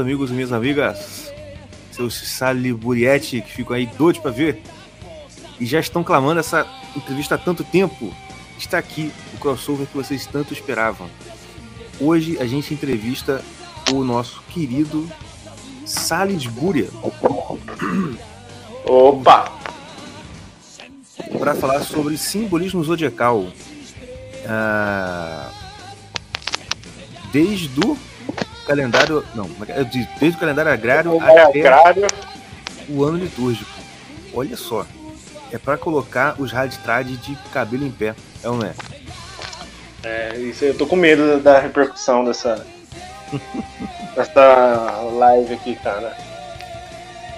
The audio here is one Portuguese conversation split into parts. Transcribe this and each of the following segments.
amigos e minhas amigas, seus saliburiete que ficam aí doidos para ver e já estão clamando essa entrevista há tanto tempo. Está aqui o crossover que vocês tanto esperavam. Hoje a gente entrevista o nosso querido Salisbury. Opa! Para falar sobre simbolismo zodiacal. Ah, desde o calendário. Não, desde o calendário agrário o até agrário. o ano litúrgico. Olha só. É para colocar os raditrade de cabelo em pé, é ou não é? É, isso eu tô com medo da repercussão dessa. dessa live aqui, cara.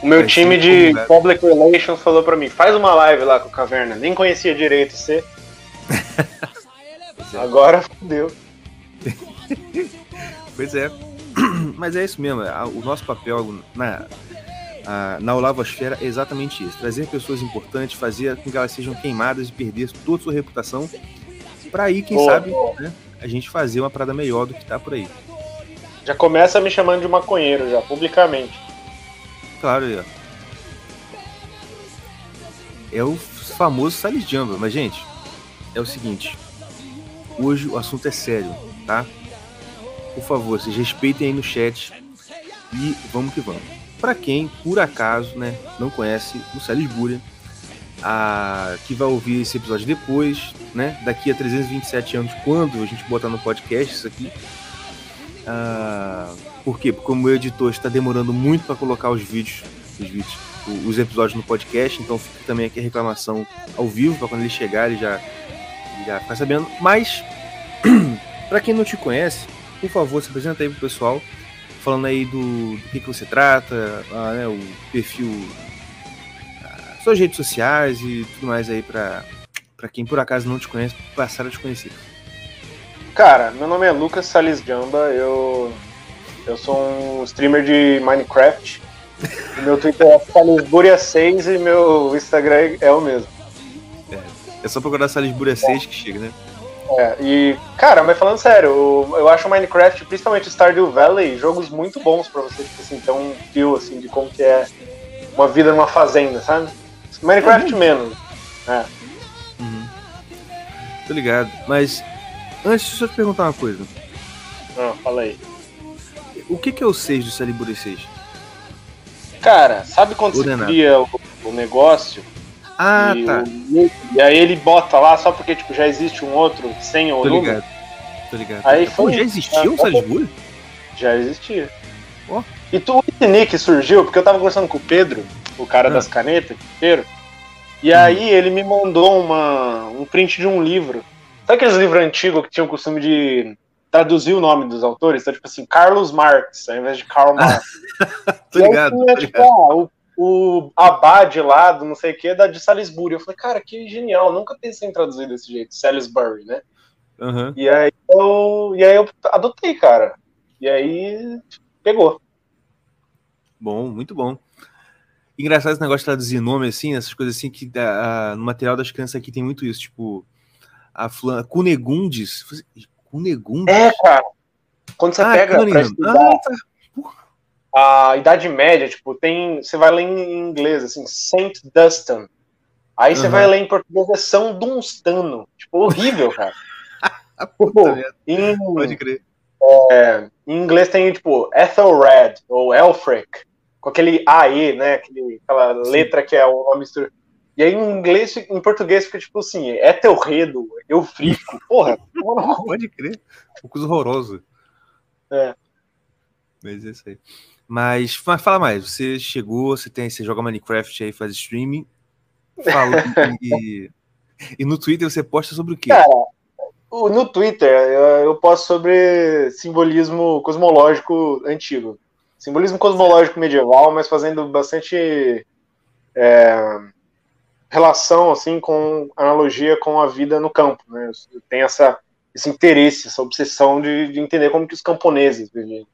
O meu time de Public Relations falou pra mim, faz uma live lá com o Caverna. Nem conhecia direito você. Agora fodeu. pois é. Mas é isso mesmo. É, o nosso papel na, na Olavosfera é exatamente isso: trazer pessoas importantes, fazer com que elas sejam queimadas e perder toda a sua reputação para aí, quem sabe, né, a gente fazer uma parada melhor do que tá por aí. Já começa me chamando de maconheiro, já, publicamente. Claro, é. É o famoso Salles Jamba, mas, gente, é o seguinte. Hoje o assunto é sério, tá? Por favor, vocês respeitem aí no chat e vamos que vamos. Para quem, por acaso, né, não conhece o Salisbury, a, que vai ouvir esse episódio depois, né? Daqui a 327 anos, quando a gente botar no podcast isso aqui. Ah, por quê? Porque o meu editor está demorando muito para colocar os vídeos, os vídeos, os episódios no podcast, então fica também aqui a reclamação ao vivo, para quando ele chegar ele já, ele já ficar sabendo. Mas, para quem não te conhece, por favor, se apresenta aí pro pessoal, falando aí do, do que, que você trata, ah, né, o perfil suas redes sociais e tudo mais aí para quem por acaso não te conhece, passar a te conhecer. Cara, meu nome é Lucas Salis Jamba, eu eu sou um streamer de Minecraft. meu Twitter é Salisburia6 e meu Instagram é o mesmo. É, é só procurar Salisburia6 que chega, né? É, e, cara, mas falando sério, eu acho Minecraft, principalmente Stardew Valley, jogos muito bons pra você, tipo assim, ter um feel, assim, de como que é uma vida numa fazenda, sabe? Minecraft uhum. menos. É. Uhum. Tô ligado. Mas antes, deixa eu te perguntar uma coisa. Ah, fala aí. O que, que é o 6 do Calibur 6? Cara, sabe quando você cria o, o, negócio? Ah, e tá. O, e aí ele bota lá só porque tipo, já existe um outro sem o Tô número. ligado. Tô ligado. Aí Pô, já existia um Salisbury? Já existia. Oh. E tu, o Nick surgiu porque eu tava conversando com o Pedro o cara ah. das canetas, inteiro. E hum. aí ele me mandou uma, um print de um livro. Sabe aqueles livros antigos que tinham o costume de traduzir o nome dos autores? Então, tipo assim, Carlos Marx, ao invés de Karl Marx. tô ligado, tinha, tô tipo, ligado. Ah, o, o Abad lá, do não sei o que, da de Salisbury. Eu falei, cara, que genial, nunca pensei em traduzir desse jeito, Salisbury, né? Uhum. E, aí eu, e aí eu adotei, cara. E aí pegou. Bom, muito bom. Engraçado esse negócio de traduzir nome, assim, essas coisas assim, que a, no material das crianças aqui tem muito isso, tipo, a Flan, Cunegundes. Cunegundes? É, cara. Quando você ah, pega estudar ah, tá. A Idade Média, tipo, tem. Você vai ler em inglês, assim, Saint Dunstan. Aí você uhum. vai ler em português é São Dunstano. Tipo, horrível, cara. tipo, em, Pode crer. É, em inglês tem, tipo, Ethelred ou Elfric com aquele AE, né? Aquele, aquela letra que é uma mistura. E aí em inglês, em português fica tipo assim, é teorredo, eufrico, porra. Pode crer. Um coisa horroroso. É. Mas é isso aí. Mas, mas fala mais, você chegou, você tem, você joga Minecraft aí, faz streaming. Fala e, e no Twitter você posta sobre o quê? Cara, no Twitter eu posto sobre simbolismo cosmológico antigo simbolismo cosmológico medieval, mas fazendo bastante é, relação assim com analogia com a vida no campo. Né? Tem essa esse interesse, essa obsessão de, de, entender como que os camponeses viviam.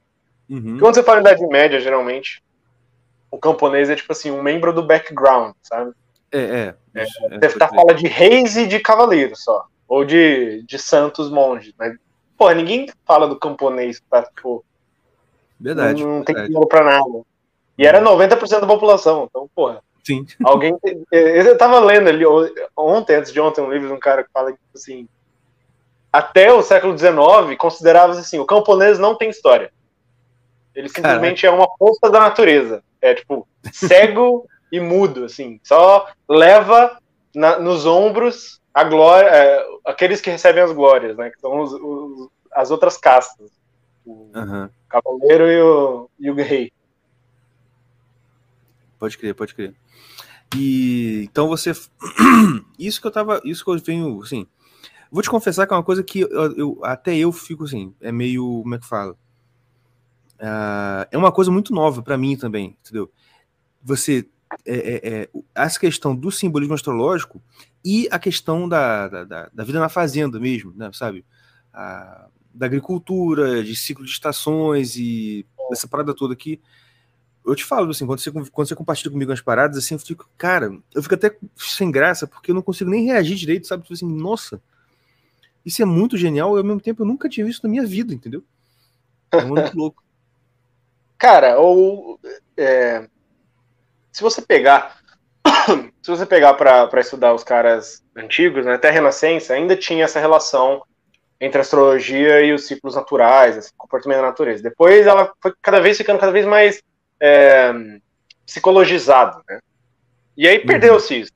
Uhum. Quando você fala em Idade Média, geralmente, o camponês é tipo assim, um membro do background, sabe? É, é. é, é deve estar falando de reis e de cavaleiros só. Ou de, de santos monges. Mas, pô, ninguém fala do camponês, tá? Tipo, verdade. Não, não verdade. tem dinheiro pra nada. E era 90% da população, então, porra. Sim. Alguém. Eu tava lendo ali ontem, antes de ontem, um livro de um cara que fala que, assim. Até o século XIX, considerava assim: o camponês não tem história. Ele simplesmente é uma força da natureza. É tipo, cego e mudo, assim. Só leva na, nos ombros a glória, é, aqueles que recebem as glórias, né? Que são os, os, as outras castas. O uhum. cavaleiro e o, e o rei. Pode crer, pode crer. E então você. Isso que eu tava. Isso que eu venho, assim. Vou te confessar que é uma coisa que eu, eu até eu fico assim, é meio. Como é que fala? Uh, é uma coisa muito nova para mim também, entendeu? Você. É, é, é, essa questão do simbolismo astrológico e a questão da, da, da vida na fazenda mesmo, né, sabe? A, da agricultura, de ciclo de estações e essa parada toda aqui eu te falo, assim, quando você, quando você compartilha comigo as paradas, assim, eu fico, cara, eu fico até sem graça, porque eu não consigo nem reagir direito, sabe? Tipo assim, nossa, isso é muito genial e ao mesmo tempo eu nunca tinha visto na minha vida, entendeu? É muito louco. Cara, ou é, se você pegar se você pegar para estudar os caras antigos, né, até a Renascença, ainda tinha essa relação entre a astrologia e os ciclos naturais, esse comportamento da natureza. Depois ela foi cada vez ficando cada vez mais é, psicologizado, né? E aí perdeu-se uhum. isso.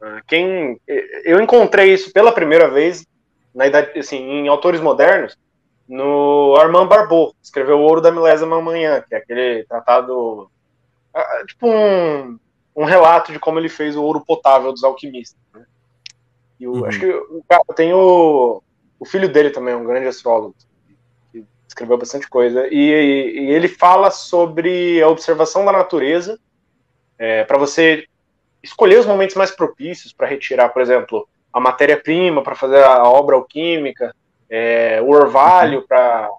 Ah, quem eu encontrei isso pela primeira vez na idade, assim, em autores modernos, no Armand Barbeau, escreveu O Ouro da Milésima Manhã, que é aquele tratado, ah, tipo um, um relato de como ele fez o ouro potável dos alquimistas. Né? E o, uhum. acho que o cara tem o, o filho dele também, um grande astrólogo, escreveu bastante coisa. E, e, ele fala sobre a observação da natureza é, para você escolher os momentos mais propícios para retirar, por exemplo, a matéria-prima para fazer a obra alquímica, é, o orvalho uhum. para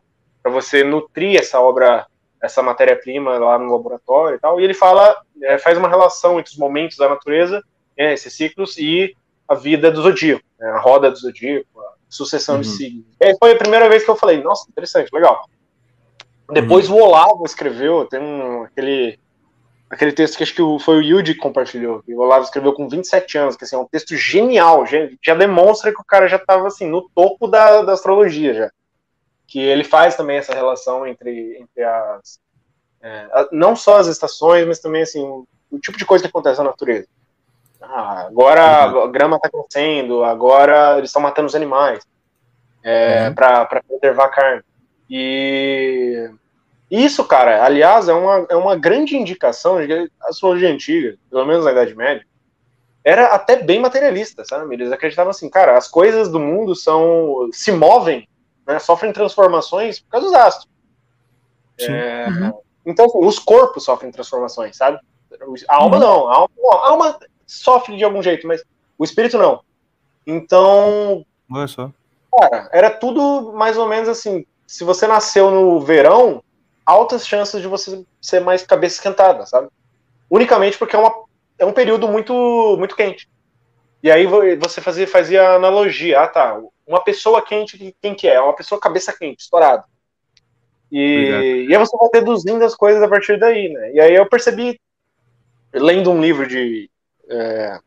você nutrir essa obra, essa matéria-prima lá no laboratório e tal. E ele fala, é, faz uma relação entre os momentos da natureza, né, esses ciclos, e a vida do zodíaco, né, a roda do zodíaco, sucessão uhum. de signos. E foi a primeira vez que eu falei, nossa, interessante, legal. Depois uhum. o Olavo escreveu, tem um, aquele, aquele texto que acho que foi o Yudi que compartilhou, que o Olavo escreveu com 27 anos, que assim, é um texto genial, já, já demonstra que o cara já estava assim, no topo da, da astrologia já. Que ele faz também essa relação entre, entre as. É, não só as estações, mas também assim, o, o tipo de coisa que acontece na natureza. Ah, agora uhum. a grama está crescendo, agora eles estão matando os animais é, uhum. para preservar a carne. E isso, cara, aliás, é uma, é uma grande indicação de que a astrologia antiga, pelo menos na Idade Média, era até bem materialista, sabe? Eles acreditavam assim, cara, as coisas do mundo são se movem, né, sofrem transformações por causa dos astros. É, uhum. Então, assim, os corpos sofrem transformações, sabe? A alma uhum. não, a alma, a alma sofre de algum jeito, mas o espírito não. Então. Olha só. Cara, era tudo mais ou menos assim. Se você nasceu no verão, altas chances de você ser mais cabeça esquentada, sabe? Unicamente porque é, uma, é um período muito, muito quente. E aí você fazia, fazia analogia. Ah, tá. Uma pessoa quente, quem que é? É uma pessoa cabeça quente, estourada. E, e aí você vai deduzindo as coisas a partir daí, né? E aí eu percebi, lendo um livro de, é,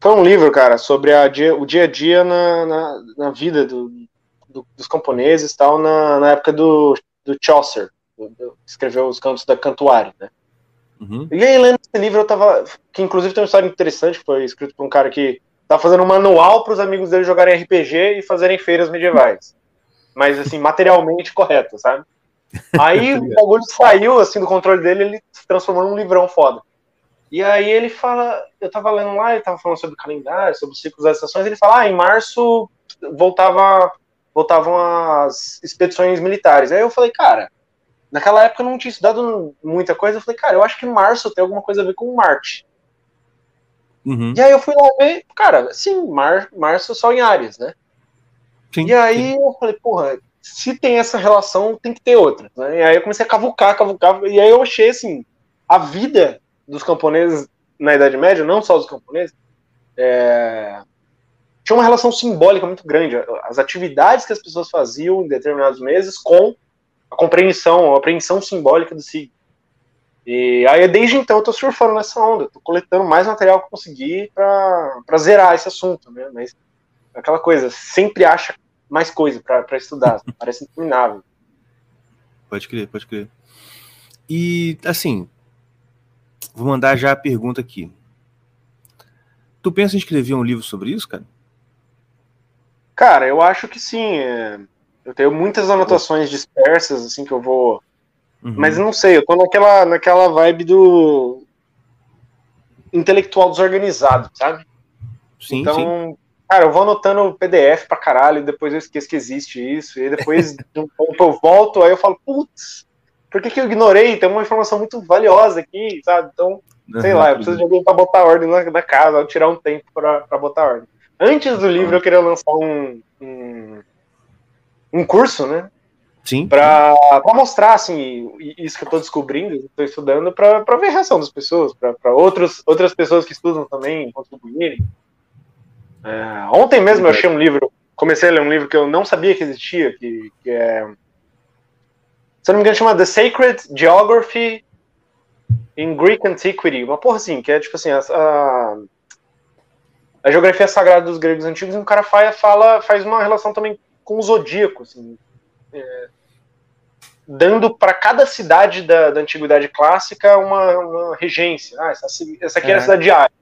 foi um livro, cara, sobre a dia, o dia a dia na, na, na vida do, do, dos camponeses tal, na, na época do, do Chaucer, escreveu os cantos da Cantuária, né? Uhum. E aí, lendo esse livro, eu tava. Que inclusive tem uma história interessante, que foi escrito por um cara que tá fazendo um manual para os amigos dele jogarem RPG e fazerem feiras medievais. Mas, assim, materialmente correto, sabe? Aí o bagulho saiu, assim, do controle dele ele se transformou num livrão foda. E aí ele fala, eu tava lendo lá, ele tava falando sobre o calendário, sobre os ciclos das estações, ele fala, ah, em março voltava, voltavam as expedições militares. Aí eu falei, cara, naquela época eu não tinha estudado muita coisa, eu falei, cara, eu acho que março tem alguma coisa a ver com Marte. Uhum. E aí eu fui lá ver, cara, sim, mar, março só em Ares, né? Sim, e aí sim. eu falei, porra, se tem essa relação, tem que ter outra. Né? E aí eu comecei a cavucar, cavucar, e aí eu achei assim, a vida dos camponeses na Idade Média, não só dos camponeses, é, tinha uma relação simbólica muito grande. As atividades que as pessoas faziam em determinados meses com a compreensão, a apreensão simbólica do signo. E aí, desde então, eu tô surfando nessa onda, tô coletando mais material que eu conseguir para zerar esse assunto, né? Mas aquela coisa, sempre acha mais coisa para estudar, parece interminável. Pode crer, pode crer. E, assim, vou mandar já a pergunta aqui. Tu pensa em escrever um livro sobre isso, cara? Cara, eu acho que sim. É... Eu tenho muitas anotações dispersas, assim, que eu vou. Uhum. Mas não sei, eu tô naquela, naquela vibe do intelectual desorganizado, sabe? Sim, então, sim. cara, eu vou anotando PDF pra caralho, depois eu esqueço que existe isso, e depois de um tempo eu volto, aí eu falo, putz, por que, que eu ignorei? Tem uma informação muito valiosa aqui, sabe? Então, sei uhum, lá, eu preciso de alguém pra botar ordem na, na casa, tirar um tempo pra, pra botar ordem. Antes do livro, eu queria lançar um, um, um curso, né? Sim. Para mostrar, assim, isso que eu estou descobrindo, estou estudando, para ver a reação das pessoas, para outras pessoas que estudam também contribuírem. É, ontem mesmo eu achei um livro, comecei a ler um livro que eu não sabia que existia, que, que é. Se eu não me engano, chama The Sacred Geography in Greek Antiquity. Uma porra assim, que é tipo assim, a, a a geografia sagrada dos gregos antigos, e um cara fala, faz uma relação também com o zodíaco, assim, é, dando para cada cidade da, da, antiguidade clássica uma, uma regência. Ah, essa, essa aqui é. é a cidade de Ares,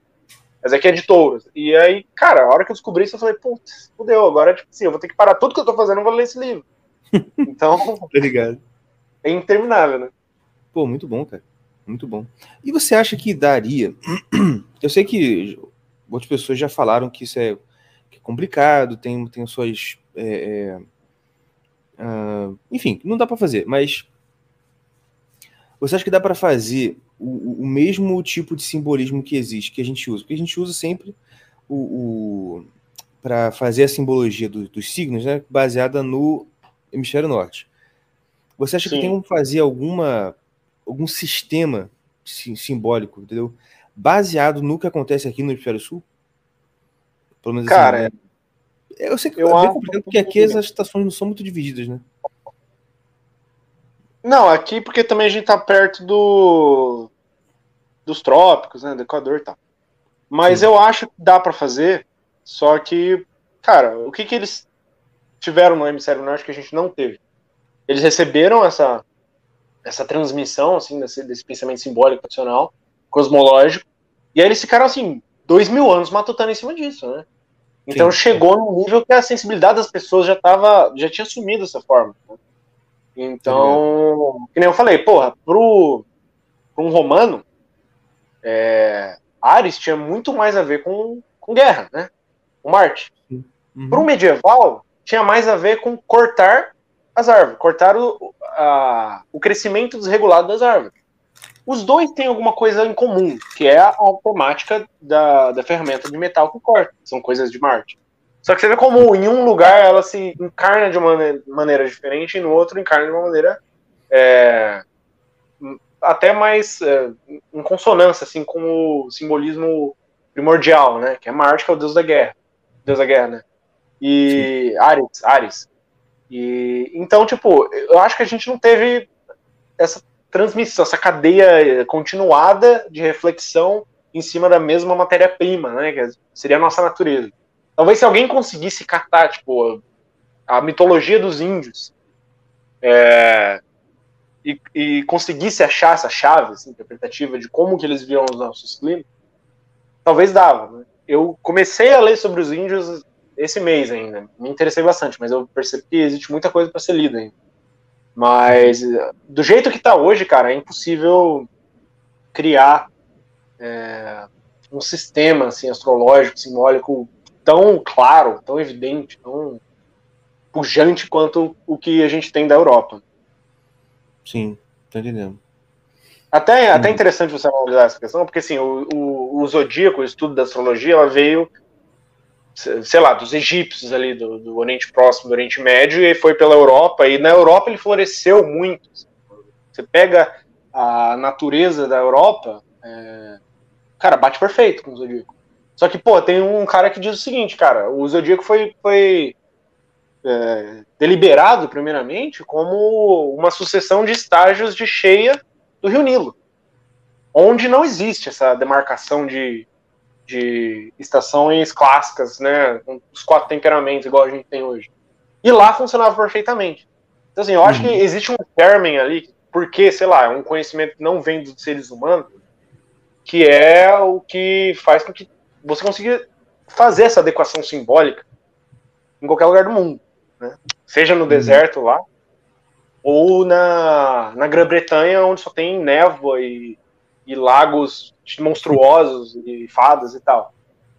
essa aqui é de Touros. E aí, cara, a hora que eu descobri isso, eu falei, putz, fudeu, agora, tipo assim, eu vou ter que parar tudo que eu tô fazendo, e vou ler esse livro. Então, Obrigado. É interminável, né? Pô, muito bom, cara. Muito bom. E você acha que daria? Eu sei que outras pessoas já falaram que isso é, é complicado, tem, tem suas. É, é, uh, enfim, não dá para fazer, mas você acha que dá para fazer o, o, mesmo tipo de simbolismo que existe, que a gente usa? Porque a gente usa sempre o, o para fazer a simbologia do, dos signos, né, baseada no hemisfério norte. Você acha Sim. que tem como fazer alguma algum sistema simbólico, entendeu? baseado no que acontece aqui no Hemisfério Sul? Pelo menos assim, Cara, assim, eu sei que eu é bem complicado porque aqui as estações não são muito divididas, né? Não, aqui porque também a gente tá perto do dos trópicos, né, do Equador e tal. Mas Sim. eu acho que dá para fazer, só que, cara, o que que eles tiveram no hemisfério norte que a gente não teve? Eles receberam essa essa transmissão assim desse, desse pensamento simbólico tradicional, cosmológico, e aí eles ficaram assim, dois mil anos matutando em cima disso, né? Então Sim. chegou num nível que a sensibilidade das pessoas já tava, já tinha sumido dessa forma. Né? Então, que nem eu falei, porra, pro, pro um romano, é, Ares tinha muito mais a ver com, com guerra, né? Com Marte. Uhum. Um medieval, tinha mais a ver com cortar as árvores, cortar o, a, o crescimento desregulado das árvores. Os dois têm alguma coisa em comum, que é a automática da, da ferramenta de metal que corta. São coisas de Marte. Só que você vê como em um lugar ela se encarna de uma maneira diferente e no outro encarna de uma maneira é, até mais é, em consonância assim, com o simbolismo primordial, né? Que é Marte, que é o deus da guerra. Deus da guerra, né? E Sim. Ares, Ares. E, então, tipo, eu acho que a gente não teve essa transmissão, essa cadeia continuada de reflexão em cima da mesma matéria-prima, né? Que seria a nossa natureza. Talvez se alguém conseguisse catar, tipo, a mitologia dos índios é, e, e, conseguisse achar essa chave assim, interpretativa de como que eles viam os nossos climas, talvez dava. Né? Eu comecei a ler sobre os índios esse mês ainda, me interessei bastante, mas eu percebi que existe muita coisa para ser lida ainda. Mas do jeito que está hoje, cara, é impossível criar é, um sistema assim, astrológico, simbólico tão claro, tão evidente, tão pujante quanto o que a gente tem da Europa. Sim, tô entendendo. Até, hum. até interessante você analisar essa questão, porque assim, o, o, o zodíaco, o estudo da astrologia, ela veio sei lá, dos egípcios ali, do, do, Oriente Próximo, do Oriente Médio, e foi pela Europa, e na Europa ele floresceu muito. Você pega a natureza da Europa, é, cara, bate perfeito com o Zodíaco. Só que, pô, tem um cara que diz o seguinte, cara, o Zodíaco foi, foi é, deliberado, primeiramente, como uma sucessão de estágios de cheia do Rio Nilo, onde não existe essa demarcação de, de estações clássicas, né, os quatro temperamentos, igual a gente tem hoje. E lá funcionava perfeitamente. Então, assim, eu acho uhum. que existe um germen ali, porque, sei lá, é um conhecimento que não vem dos seres humanos, que é o que faz com que você consiga fazer essa adequação simbólica em qualquer lugar do mundo. Né? Seja no uhum. deserto lá, ou na, na Grã-Bretanha, onde só tem névoa e, e lagos monstruosos e fadas e tal.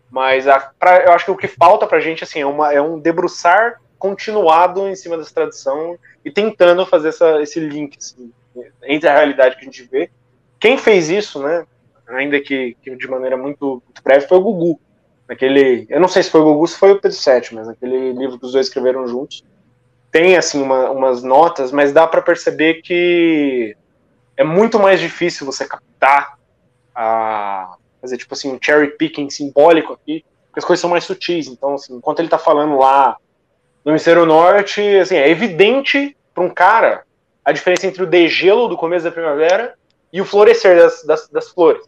Mas a, pra, eu acho que o que falta pra gente assim, é, uma, é um debruçar continuado em cima dessa tradição e tentando fazer essa, esse link assim, entre a realidade que a gente vê. Quem fez isso, né, ainda que, que de maneira muito, muito, breve, foi o Gugu. Naquele, eu não sei se foi o Gugu, se foi o Pedro VII, mas naquele livro que os dois escreveram juntos, tem assim uma, umas notas, mas dá para perceber que é muito mais difícil você captar a fazer tipo assim um cherry picking simbólico aqui, porque as coisas são mais sutis. Então, assim, enquanto ele tá falando lá no Hemisfério Norte, assim, é evidente para um cara a diferença entre o degelo do começo da primavera e o florescer das, das, das flores.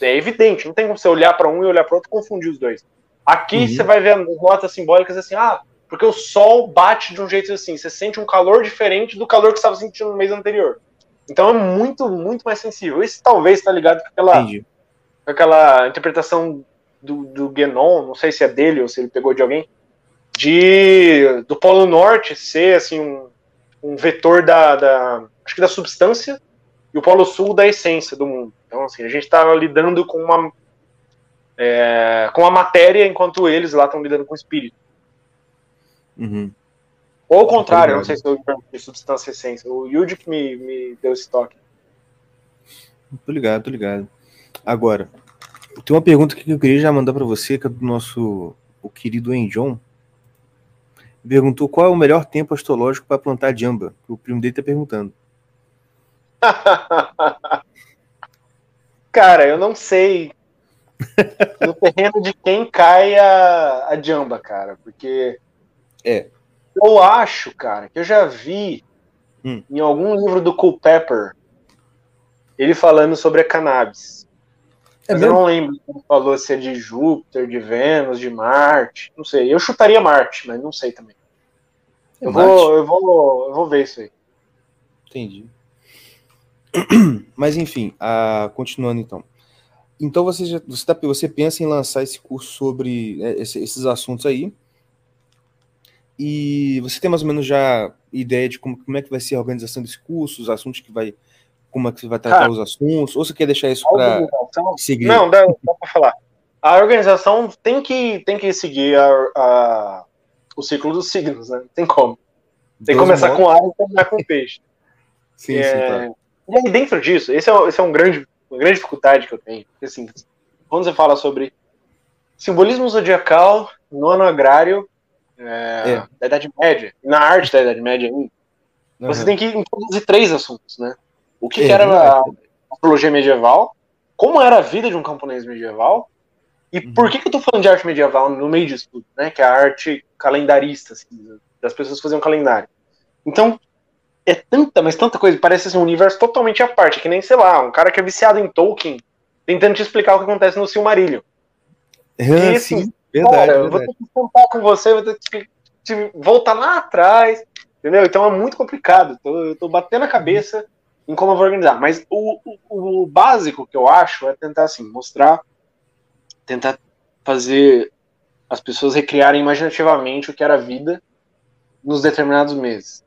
É evidente, não tem como você olhar para um e olhar para outro e confundir os dois. Aqui uhum. você vai ver notas simbólicas assim, ah, porque o sol bate de um jeito assim, você sente um calor diferente do calor que você estava sentindo no mês anterior. Então é muito, muito mais sensível. Isso talvez está ligado com aquela, com aquela interpretação do, do Guénon, não sei se é dele ou se ele pegou de alguém, de do Polo Norte ser assim um, um vetor da, da, acho que da substância e o Polo Sul da essência do mundo. Então assim a gente está lidando com uma é, com a matéria enquanto eles lá estão lidando com o espírito. Uhum. Ou o contrário, não sei se eu de substância e essência. O Yuji que me, me deu esse toque. Tô ligado, tô ligado. Agora, tem uma pergunta que eu queria já mandar para você, que é do nosso o querido Enjon perguntou qual é o melhor tempo astrológico para plantar jamba. O primo dele tá perguntando. Cara, eu não sei no terreno de quem cai a, a jamba, cara, porque é. Eu acho, cara, que eu já vi hum. em algum livro do Culpepper ele falando sobre a cannabis. É eu não lembro se ele falou se é de Júpiter, de Vênus, de Marte. Não sei. Eu chutaria Marte, mas não sei também. É eu, vou, eu, vou, eu vou ver isso aí. Entendi. Mas enfim, a, continuando então. Então você, já, você, tá, você pensa em lançar esse curso sobre é, esses assuntos aí. E você tem mais ou menos já ideia de como, como é que vai ser a organização desse curso, os assuntos que vai. Como é que você vai tratar ah, os assuntos? Ou você quer deixar isso para seguir? Não, dá, dá para falar. A organização tem que, tem que seguir a, a o ciclo dos signos, né? Não tem como. Tem que começar com ar e terminar com peixe. sim, é... sim, claro. E aí, dentro disso, esse é, esse é um grande, uma grande dificuldade que eu tenho. Assim, quando você fala sobre simbolismo zodiacal no ano agrário é, da Idade Média, na arte da Idade Média ainda, uhum. você tem que introduzir três assuntos, né? O que, é, que era a astrologia medieval, como era a vida de um camponês medieval, e uhum. por que, que eu tô falando de arte medieval no meio disso tudo, né? Que é a arte calendarista, assim, das pessoas faziam um calendário. Então, é tanta, mas tanta coisa, parece assim, um universo totalmente à parte, que nem, sei lá, um cara que é viciado em Tolkien, tentando te explicar o que acontece no Silmarillion. É, e, assim, sim, verdade, cara, verdade. eu vou ter que contar com você, vou ter que te voltar lá atrás, entendeu? Então é muito complicado, eu tô batendo a cabeça em como eu vou organizar, mas o, o, o básico que eu acho é tentar, assim, mostrar, tentar fazer as pessoas recriarem imaginativamente o que era a vida nos determinados meses.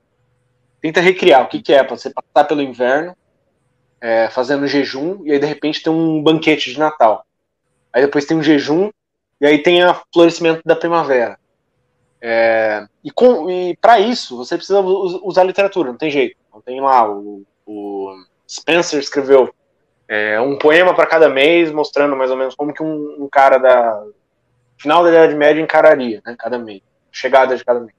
Tenta recriar o que, que é para você passar pelo inverno, é, fazendo jejum, e aí de repente tem um banquete de Natal. Aí depois tem um jejum, e aí tem o florescimento da primavera. É, e e para isso, você precisa usar literatura, não tem jeito. Não tem lá, o, o Spencer escreveu é, um poema para cada mês, mostrando mais ou menos como que um, um cara da final da Idade Média encararia, né, cada mês, chegada de cada mês.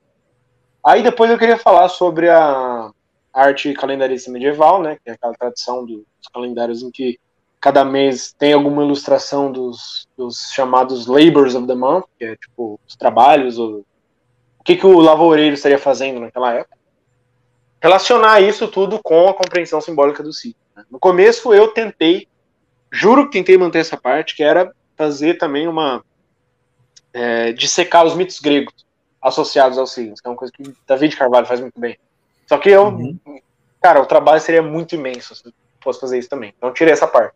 Aí depois eu queria falar sobre a, arte calendarista medieval, né? Que é aquela tradição dos calendários em que cada mês tem alguma ilustração dos, dos chamados labors of the month, que é tipo os trabalhos, o, o que, que o lavoureiro estaria fazendo naquela época. Relacionar isso tudo com a compreensão simbólica do ciclo. Né? No começo eu tentei, juro que tentei manter essa parte, que era fazer também uma. É, dissecar os mitos gregos associados aos signos, que é uma coisa que David Carvalho faz muito bem. Só que eu, uhum. cara, o trabalho seria muito imenso se eu fosse fazer isso também. Então tirei essa parte.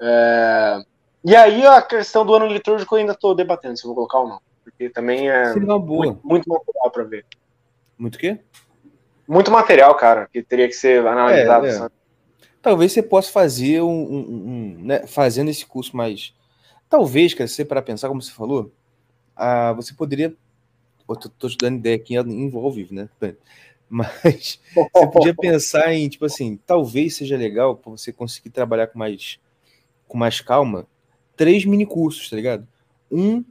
É... E aí a questão do ano litúrgico eu ainda estou debatendo se eu vou colocar ou não. Porque também é muito, muito, material para ver. Muito o quê? Muito material, cara, que teria que ser analisado. É, é. Talvez você possa fazer um, um, um né, fazendo esse curso mais. Talvez, cara, você para pensar, como você falou, ah, você poderia eu tô, tô te dando ideia aqui envolve, né? Mas você podia pensar em, tipo assim, talvez seja legal para você conseguir trabalhar com mais, com mais calma, três mini cursos, tá ligado? Um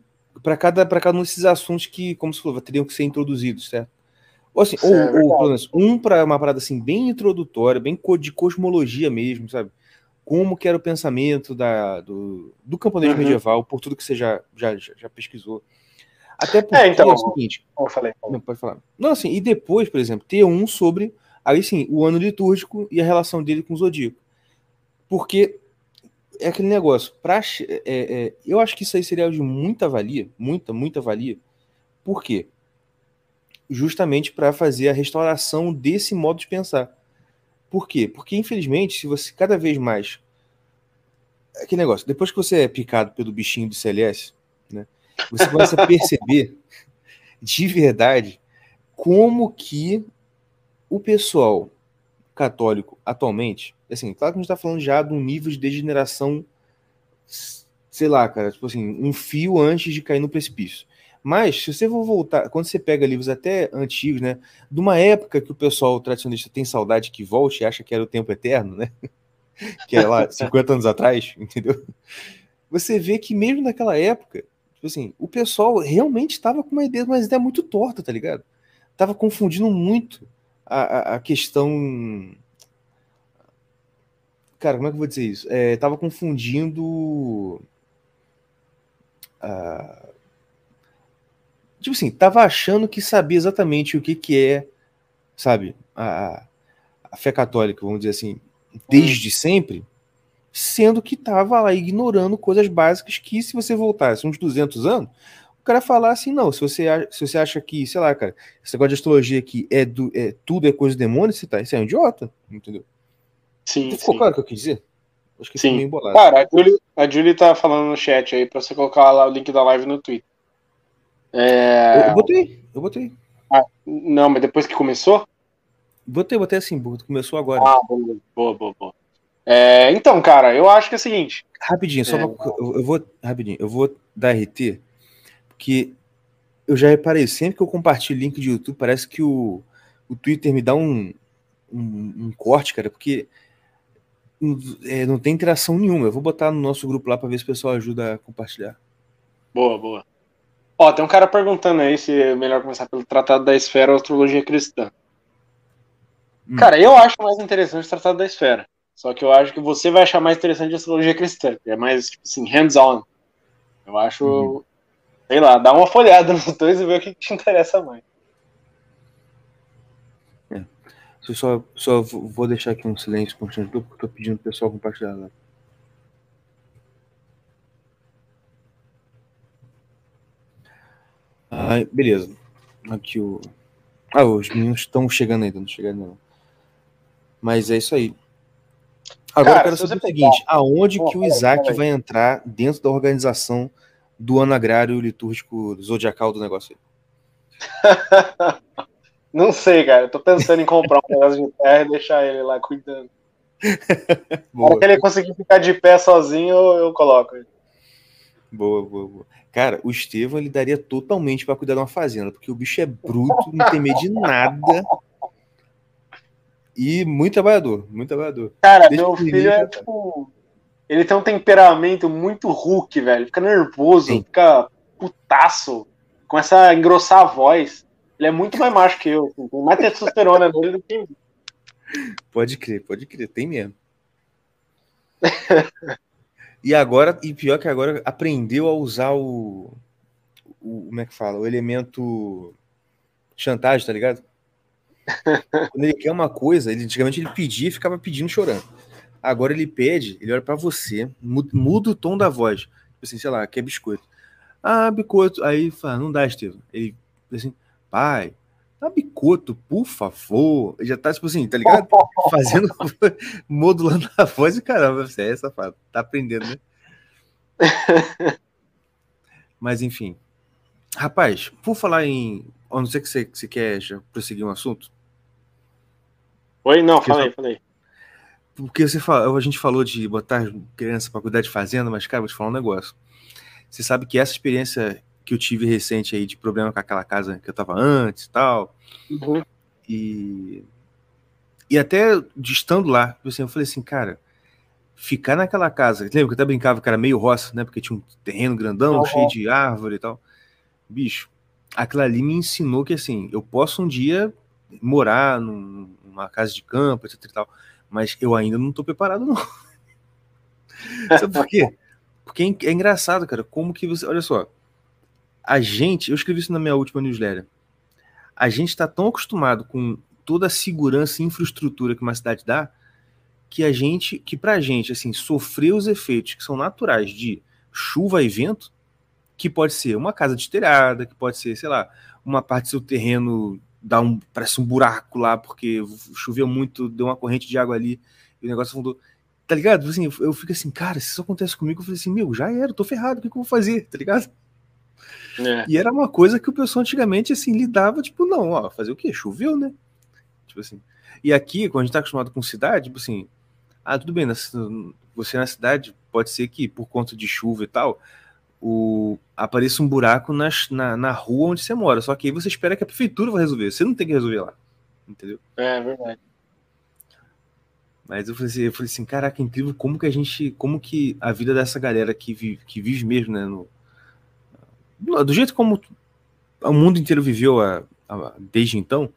para cada, para cada um desses assuntos que, como se falou, teriam que ser introduzidos, certo? Ou, assim, ou, é ou pelo menos, um para uma parada assim, bem introdutória, bem de cosmologia mesmo, sabe? Como que era o pensamento da, do, do camponês uhum. medieval, por tudo que você já, já, já pesquisou. Até porque é, então, é o seguinte. Eu falei, Não, pode falar. Não, assim, e depois, por exemplo, ter um sobre, aí sim, o ano litúrgico e a relação dele com o zodíaco. Porque é aquele negócio, pra, é, é, eu acho que isso aí seria de muita valia, muita, muita valia. Por quê? Justamente para fazer a restauração desse modo de pensar. Por quê? Porque, infelizmente, se você cada vez mais. É aquele negócio, depois que você é picado pelo bichinho do CLS, né? Você começa a perceber de verdade como que o pessoal católico atualmente, assim, claro que a gente está falando já de um nível de degeneração, sei lá, cara, tipo assim, um fio antes de cair no precipício. Mas, se você for voltar, quando você pega livros até antigos, né, de uma época que o pessoal tradicionalista tem saudade que volte e acha que era o tempo eterno, né, que é lá 50 anos atrás, entendeu? Você vê que mesmo naquela época, Tipo assim, o pessoal realmente estava com uma ideia, uma ideia muito torta, tá ligado? Tava confundindo muito a, a, questão. Cara, como é que eu vou dizer isso? É, tava confundindo. A... Tipo assim, tava achando que sabia exatamente o que, que é, sabe, a, a fé católica, vamos dizer assim, desde sempre sendo que estava lá ignorando coisas básicas que, se você voltasse uns 200 anos, cara falar assim, não, se você, se você acha que, sei lá, cara, esse negócio de astrologia aqui é, do, é tudo é coisa do demônio, você, tá, você é um idiota, entendeu? Sim, Ficou sim. claro o que eu quis dizer? Acho que sim. meio embolado. Cara, a Julie, a Julie tá falando no chat aí pra você colocar lá o link da live no Twitter. É... Eu, eu botei, eu botei. Ah, não, mas depois que começou? Botei, botei assim, começou agora. Ah, boa, boa, boa. É, então, cara, eu acho que é o seguinte. Rapidinho, só é... pra, eu, eu, vou. Rapidinho, eu vou dar RT, porque eu já reparei, sempre que eu compartilho link de YouTube, parece que o, o Twitter me dá um, um, um corte, cara, porque é, não tem interação nenhuma. Eu vou botar no nosso grupo lá para ver se o pessoal ajuda a compartilhar. Boa, boa. Ó, tem um cara perguntando aí se é melhor começar pelo Tratado da Esfera ou Astrologia Cristã. Hum. Cara, eu acho mais interessante o Tratado da Esfera. Só que eu acho que você vai achar mais interessante a astrologia cristã, que é mais, tipo assim, hands-on. Eu acho, uhum. Sei lá, dá uma folhada nos dois e ver o que te interessa mais. É. Eu só, só vou deixar aqui um silêncio constante, porque eu tô pedindo pro pessoal compartilhar lá. Ah, beleza. Aqui o. Ah, os meninos estão chegando ainda, não chegando não. Mas é isso aí. Agora Cara, eu quero saber o seguinte: aonde que o Isaac vai entrar dentro da organização do ano agrário litúrgico zodiacal do negócio aí? Não sei, cara. Eu tô pensando em comprar um pedaço de terra e deixar ele lá cuidando. Para que ele conseguir ficar de pé sozinho, eu, coloco. Boa, boa, boa. Cara, o Estevam ele daria totalmente para cuidar de uma fazenda, porque o bicho é bruto, não tem medo de nada. E muito trabalhador, muito trabalhador. Cara, Desde meu filho é tipo. Ele tem um temperamento muito Hulk, velho. Fica nervoso, Sim. fica putaço. Começa a engrossar a voz. Ele é muito mais macho que eu. Assim. Tem mais testosterona nele do que. Pode crer, pode crer, tem mesmo. e agora, e pior que agora aprendeu a usar o, o como é que fala? O elemento chantagem, tá ligado? Quando ele quer uma coisa, ele antigamente ele pedia e ficava pedindo chorando. Agora ele pede, ele olha para você, muda o tom da voz. Tipo assim, sei lá, quer biscoito. Ah, biscoito. Aí fala, não dá, Estevam. Ele assim, pai, dá bicoto, por favor. Ele já tá, tipo assim, tá ligado? Fazendo, modulando a voz e caramba, você é safado. Tá aprendendo, né? Mas enfim. Rapaz, por falar em. A não ser que você, que você quer já prosseguir um assunto. Oi, não, falei, falei. Porque você fala, a gente falou de botar criança para cuidar de fazenda, mas, cara, vou te falar um negócio. Você sabe que essa experiência que eu tive recente aí de problema com aquela casa que eu tava antes tal. Uhum. E. E até de estando lá, assim, eu falei assim, cara, ficar naquela casa. Lembra que eu até brincava que era meio roça, né? Porque tinha um terreno grandão, uhum. cheio de árvore e tal. Bicho, aquilo ali me ensinou que assim, eu posso um dia morar numa casa de campo, etc e tal, mas eu ainda não tô preparado, não. Sabe por quê? Porque é, é engraçado, cara, como que você. Olha só, a gente, eu escrevi isso na minha última newsletter. A gente está tão acostumado com toda a segurança e infraestrutura que uma cidade dá, que a gente, que pra gente, assim, sofrer os efeitos que são naturais de chuva e vento, que pode ser uma casa destelhada, que pode ser, sei lá, uma parte do seu terreno dá um, parece um buraco lá, porque choveu muito, deu uma corrente de água ali, e o negócio afundou. Tá ligado? Assim, eu fico assim, cara, se isso acontece comigo, eu falei assim, meu, já era, tô ferrado, o que, que eu vou fazer, tá ligado? É. E era uma coisa que o pessoal antigamente, assim, lidava, tipo, não, ó, fazer o quê? Choveu, né? Tipo assim. E aqui, quando a gente tá acostumado com cidade, tipo assim, ah, tudo bem, você na cidade, pode ser que por conta de chuva e tal, o, apareça um buraco nas, na, na rua onde você mora. Só que aí você espera que a prefeitura vai resolver. Você não tem que resolver lá. Entendeu? É, é verdade. Mas eu falei, assim, eu falei assim, caraca, incrível como que a gente. Como que a vida dessa galera que vive, que vive mesmo, né? No, do jeito como o mundo inteiro viveu a, a, desde então,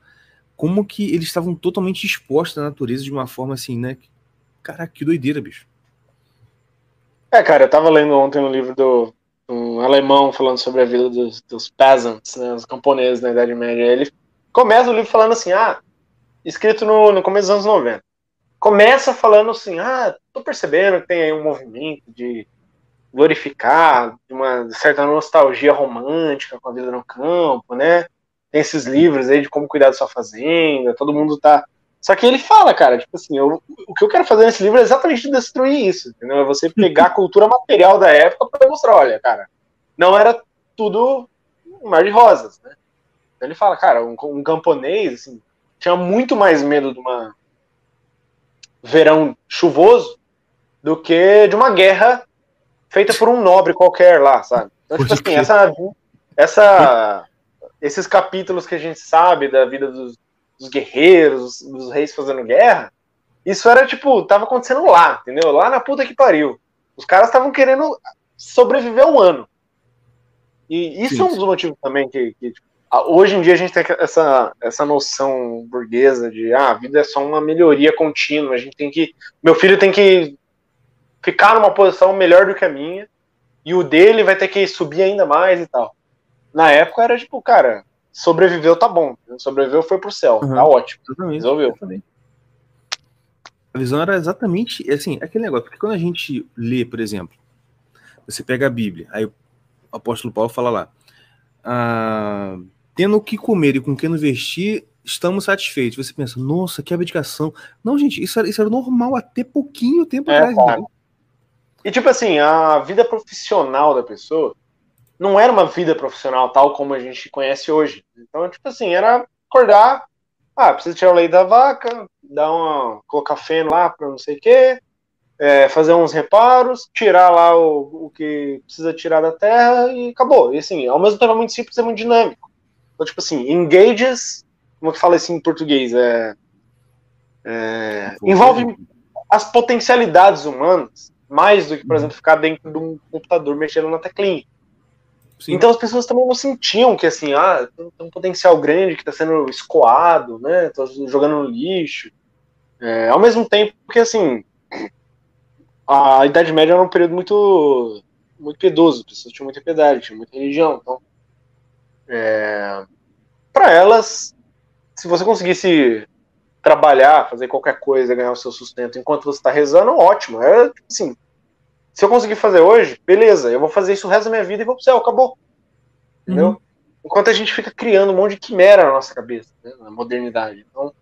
como que eles estavam totalmente expostos à natureza de uma forma assim, né? Caraca, que doideira, bicho. É, cara, eu tava lendo ontem um livro do um alemão falando sobre a vida dos, dos peasants, né, os camponeses na Idade Média. Ele começa o livro falando assim, ah, escrito no, no começo dos anos 90. Começa falando assim, ah, tô percebendo que tem aí um movimento de glorificar, de uma certa nostalgia romântica com a vida no campo, né? Tem esses livros aí de como cuidar da sua fazenda, todo mundo tá. Só que ele fala, cara, tipo assim, eu, o que eu quero fazer nesse livro é exatamente destruir isso, entendeu? É você pegar a cultura material da época para mostrar, olha, cara, não era tudo um mar de rosas, né? Então ele fala, cara, um, um camponês, assim, tinha muito mais medo de uma verão chuvoso do que de uma guerra feita por um nobre qualquer lá, sabe? Então, tipo assim, essa, essa, esses capítulos que a gente sabe da vida dos, dos guerreiros, dos reis fazendo guerra, isso era tipo, tava acontecendo lá, entendeu? Lá na puta que pariu. Os caras estavam querendo sobreviver um ano. E isso Sim. é um dos motivos também que, que tipo, hoje em dia a gente tem essa, essa noção burguesa de ah, a vida é só uma melhoria contínua, a gente tem que. Meu filho tem que ficar numa posição melhor do que a minha, e o dele vai ter que subir ainda mais e tal. Na época era tipo, cara, sobreviveu, tá bom. Sobreviveu, foi pro céu, uhum. tá ótimo. Exatamente, resolveu. Exatamente. A visão era exatamente assim, aquele negócio, porque quando a gente lê, por exemplo, você pega a Bíblia, aí o apóstolo Paulo fala lá, ah, tendo o que comer e com o que nos vestir, estamos satisfeitos. Você pensa, nossa, que abdicação. Não, gente, isso era, isso era normal até pouquinho tempo é, atrás. E tipo assim, a vida profissional da pessoa não era uma vida profissional tal como a gente conhece hoje. Então, tipo assim, era acordar, ah, precisa tirar o leite da vaca, dar uma, colocar feno lá para não sei o quê, é, fazer uns reparos, tirar lá o, o que precisa tirar da terra e acabou. E assim, ao mesmo tempo é muito simples, é muito dinâmico. Então, tipo assim, engages, como que fala assim em português? É, é, envolve as potencialidades humanas mais do que, por exemplo, ficar dentro de um computador mexendo na teclinha. Sim. Então as pessoas também não sentiam que assim, ah, tem um potencial grande que está sendo escoado, né? Tô jogando no lixo. É, ao mesmo tempo que, assim, a Idade Média era um período muito, muito piedoso, as pessoas tinham muita piedade, tinham muita religião. Então, é, para elas, se você conseguisse trabalhar, fazer qualquer coisa, ganhar o seu sustento enquanto você está rezando, ótimo. É tipo assim, se eu conseguir fazer hoje, beleza, eu vou fazer isso o resto da minha vida e vou pro céu, acabou. Entendeu? Uhum. Enquanto a gente fica criando um monte de quimera na nossa cabeça, né, na modernidade. Então,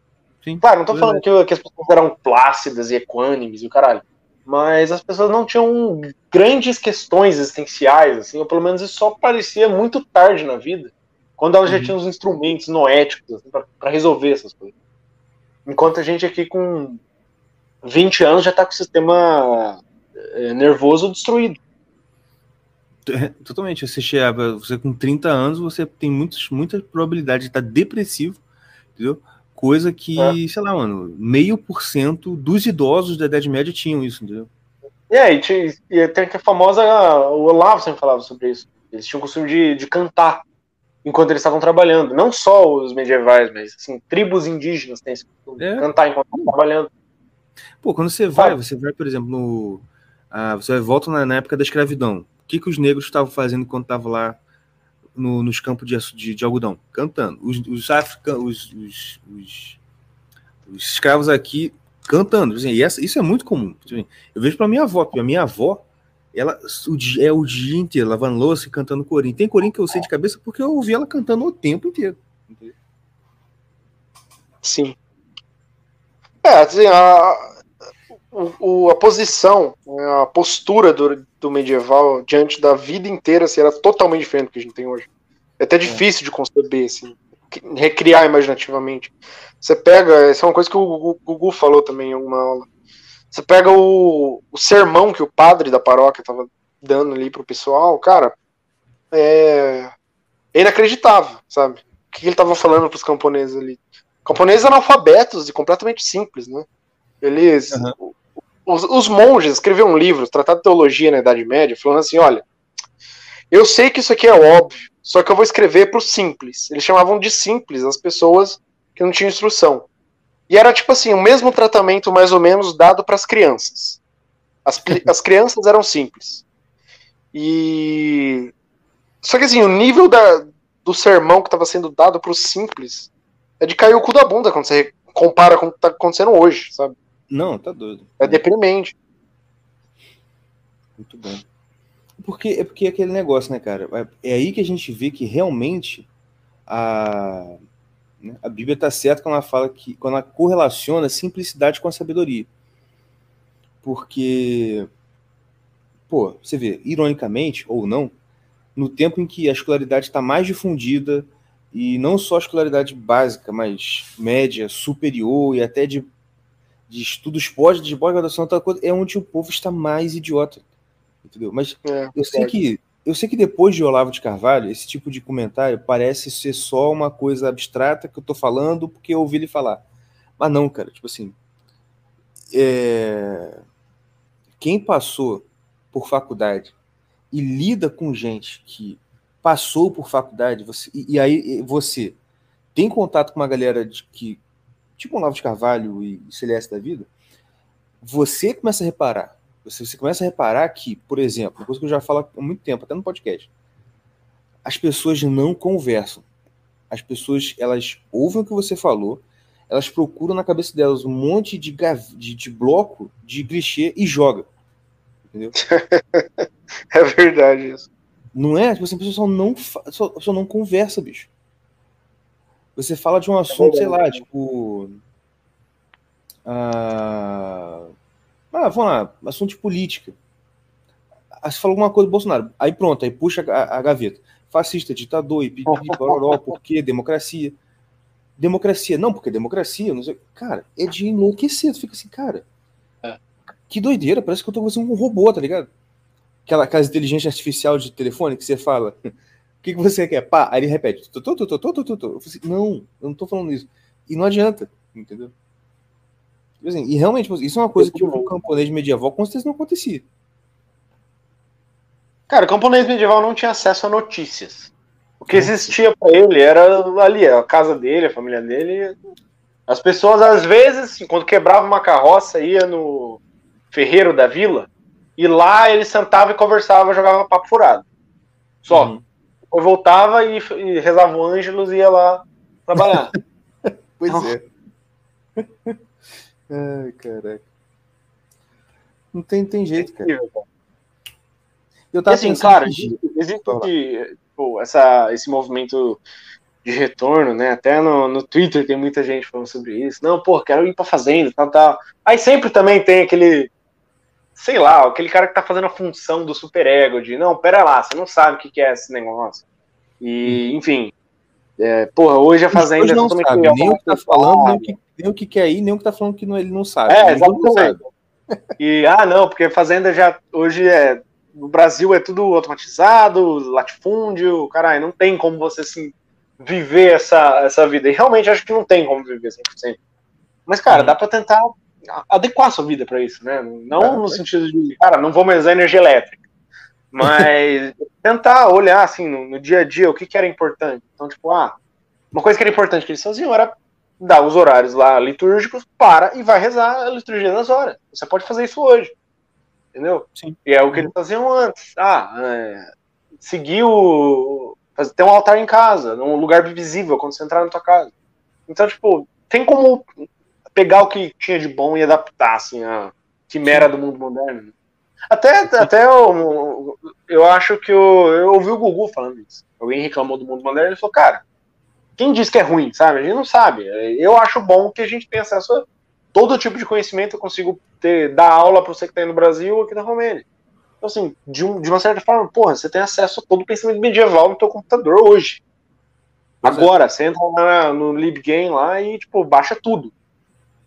Sim, claro, não tô falando que, que, as pessoas eram plácidas e equânimes e o caralho. Mas as pessoas não tinham grandes questões existenciais, assim, ou pelo menos isso só parecia muito tarde na vida, quando elas uhum. já tinham os instrumentos noéticos assim, para resolver essas coisas. Enquanto a gente aqui com 20 anos já tá com o sistema é, nervoso destruído. É, totalmente. Você chega, você com 30 anos, você tem muitos, muita probabilidade de estar depressivo, entendeu? Coisa que, é. sei lá, mano, meio por cento dos idosos da Idade Média tinham isso, entendeu? É, e, tinha, e tem a famosa. O Olavo sempre falava sobre isso. Eles tinham o costume de, de cantar enquanto eles estavam trabalhando. Não só os medievais, mas assim, tribos indígenas têm esse costume é. de cantar enquanto estão trabalhando. Pô, quando você vai, você vai, por exemplo, no. Ah, você volta na, na, época da escravidão. O que, que os negros estavam fazendo quando estavam lá no, nos campos de, de, de, algodão? Cantando. Os, os africanos, os, os, os, os, escravos aqui cantando. Assim, e essa, isso é muito comum. Assim, eu vejo para minha avó, porque a minha avó ela o dia, é o dia inteiro lavando louça e cantando corinho. Tem corinho que eu sei de cabeça porque eu ouvi ela cantando o tempo inteiro. Sim. É, assim, a, o, a posição, né, a postura do, do medieval diante da vida inteira assim, era totalmente diferente do que a gente tem hoje. É até difícil é. de conceber, assim, recriar imaginativamente. Você pega, essa é uma coisa que o Gugu falou também em alguma aula. Você pega o, o sermão que o padre da paróquia tava dando ali pro pessoal, cara, é, é inacreditável, sabe? O que ele tava falando pros camponeses ali? Camponeses analfabetos e completamente simples, né? Eles. Uhum. Os, os, monges escreveram um livro, Tratado de Teologia na Idade Média, falando assim: olha, eu sei que isso aqui é óbvio, só que eu vou escrever pro simples. Eles chamavam de simples as pessoas que não tinham instrução. E era tipo assim, o mesmo tratamento mais ou menos dado para as crianças. As, as crianças eram simples. E só que assim, o nível da, do sermão que estava sendo dado para os simples é de cair o cu da bunda quando você compara com o que está acontecendo hoje, sabe? Não, tá doido. É deprimente. Muito bom. Porque, é porque é aquele negócio, né, cara? É aí que a gente vê que realmente a, né? A Bíblia está certa quando ela fala que quando ela correlaciona a simplicidade com a sabedoria. Porque, pô, você vê, ironicamente ou não, no tempo em que a escolaridade está mais difundida, e não só a escolaridade básica, mas média, superior e até de, de estudos pós, de pós-graduação, é onde o povo está mais idiota. Entendeu? Mas é, eu sei que eu sei que depois de Olavo de Carvalho, esse tipo de comentário parece ser só uma coisa abstrata que eu tô falando porque eu ouvi ele falar. Mas não, cara, tipo assim. É... Quem passou por faculdade e lida com gente que passou por faculdade, você, e, e aí você tem contato com uma galera de, que, tipo Olavo de Carvalho e Celeste da vida, você começa a reparar você, você começa a reparar que, por exemplo, uma coisa que eu já falo há muito tempo, até no podcast, as pessoas não conversam. As pessoas, elas ouvem o que você falou, elas procuram na cabeça delas um monte de, de, de bloco de clichê e joga. Entendeu? é verdade isso. Não é? Tipo assim, a pessoa só não, só, só não conversa, bicho. Você fala de um assunto, é sei lá, tipo. Ah, ah, vamos lá, assunto de política. Aí você falou alguma coisa do Bolsonaro. Aí pronto, aí puxa a, a gaveta. Fascista, ditador, e pororó, por quê? Democracia. Democracia. Não, porque democracia, não sei. Cara, é de enlouquecer. Tu fica assim, cara. É. Que doideira, parece que eu tô conversando com um robô, tá ligado? Aquela, aquela inteligência artificial de telefone que você fala. O que, que você quer? Pá, aí ele repete. Tô, tô. Eu falei assim, não, eu não tô falando isso. E não adianta, entendeu? Tipo assim, e realmente, tipo, isso é uma coisa que o camponês medieval com certeza não acontecia. Cara, o camponês medieval não tinha acesso a notícias. O que existia para ele era ali, a casa dele, a família dele. As pessoas, às vezes, quando quebrava uma carroça, ia no ferreiro da vila, e lá ele sentava e conversava, jogava papo furado. Só. Uhum. Eu voltava e, e rezava o Ângelos e ia lá trabalhar. pois então... é. Ai, caraca. Não tem, tem jeito, cara. Eu tava assim, claro, existe, existe pô, essa, esse movimento de retorno, né? Até no, no Twitter tem muita gente falando sobre isso. Não, pô, quero ir pra fazenda, tal, tal. Aí sempre também tem aquele, sei lá, aquele cara que tá fazendo a função do superego, de não, pera lá, você não sabe o que, que é esse negócio. E, hum. enfim, é, porra, hoje a fazenda não é sabe, nem o que tá falando, nem o que, nem o que quer ir, nem o que tá falando que não, ele não sabe. É, exatamente. E, ah, não, porque fazenda já, hoje é, no Brasil é tudo automatizado, latifúndio, caralho, não tem como você, assim, viver essa, essa vida. E realmente acho que não tem como viver 100%. Mas, cara, uhum. dá para tentar adequar a sua vida para isso, né? Não é, no é. sentido de, cara, não vou mais usar energia elétrica. Mas tentar olhar, assim, no, no, dia a dia, o que, que era importante. Então, tipo, ah, uma coisa que era importante que eles faziam era dar os horários lá litúrgicos, para e vai rezar a liturgia das horas. Você pode fazer isso hoje. Entendeu? Sim. E é o que eles faziam antes. Ah, é, seguir o, ter um altar em casa, num lugar visível quando você entrar na tua casa. Então, tipo, tem como pegar o que tinha de bom e adaptar, assim, a quimera do mundo moderno. Até, até eu, eu acho que eu, eu ouvi o Gugu falando isso. Alguém reclamou do mundo moderno e falou, cara, quem diz que é ruim, sabe? A gente não sabe. Eu acho bom que a gente tenha acesso a todo tipo de conhecimento. Eu consigo ter, dar aula para você que está aí no Brasil ou aqui na Romênia. Então, assim, de, um, de uma certa forma, porra, você tem acesso a todo o pensamento medieval no teu computador hoje. Agora, você entra lá no LibGame lá e, tipo, baixa tudo.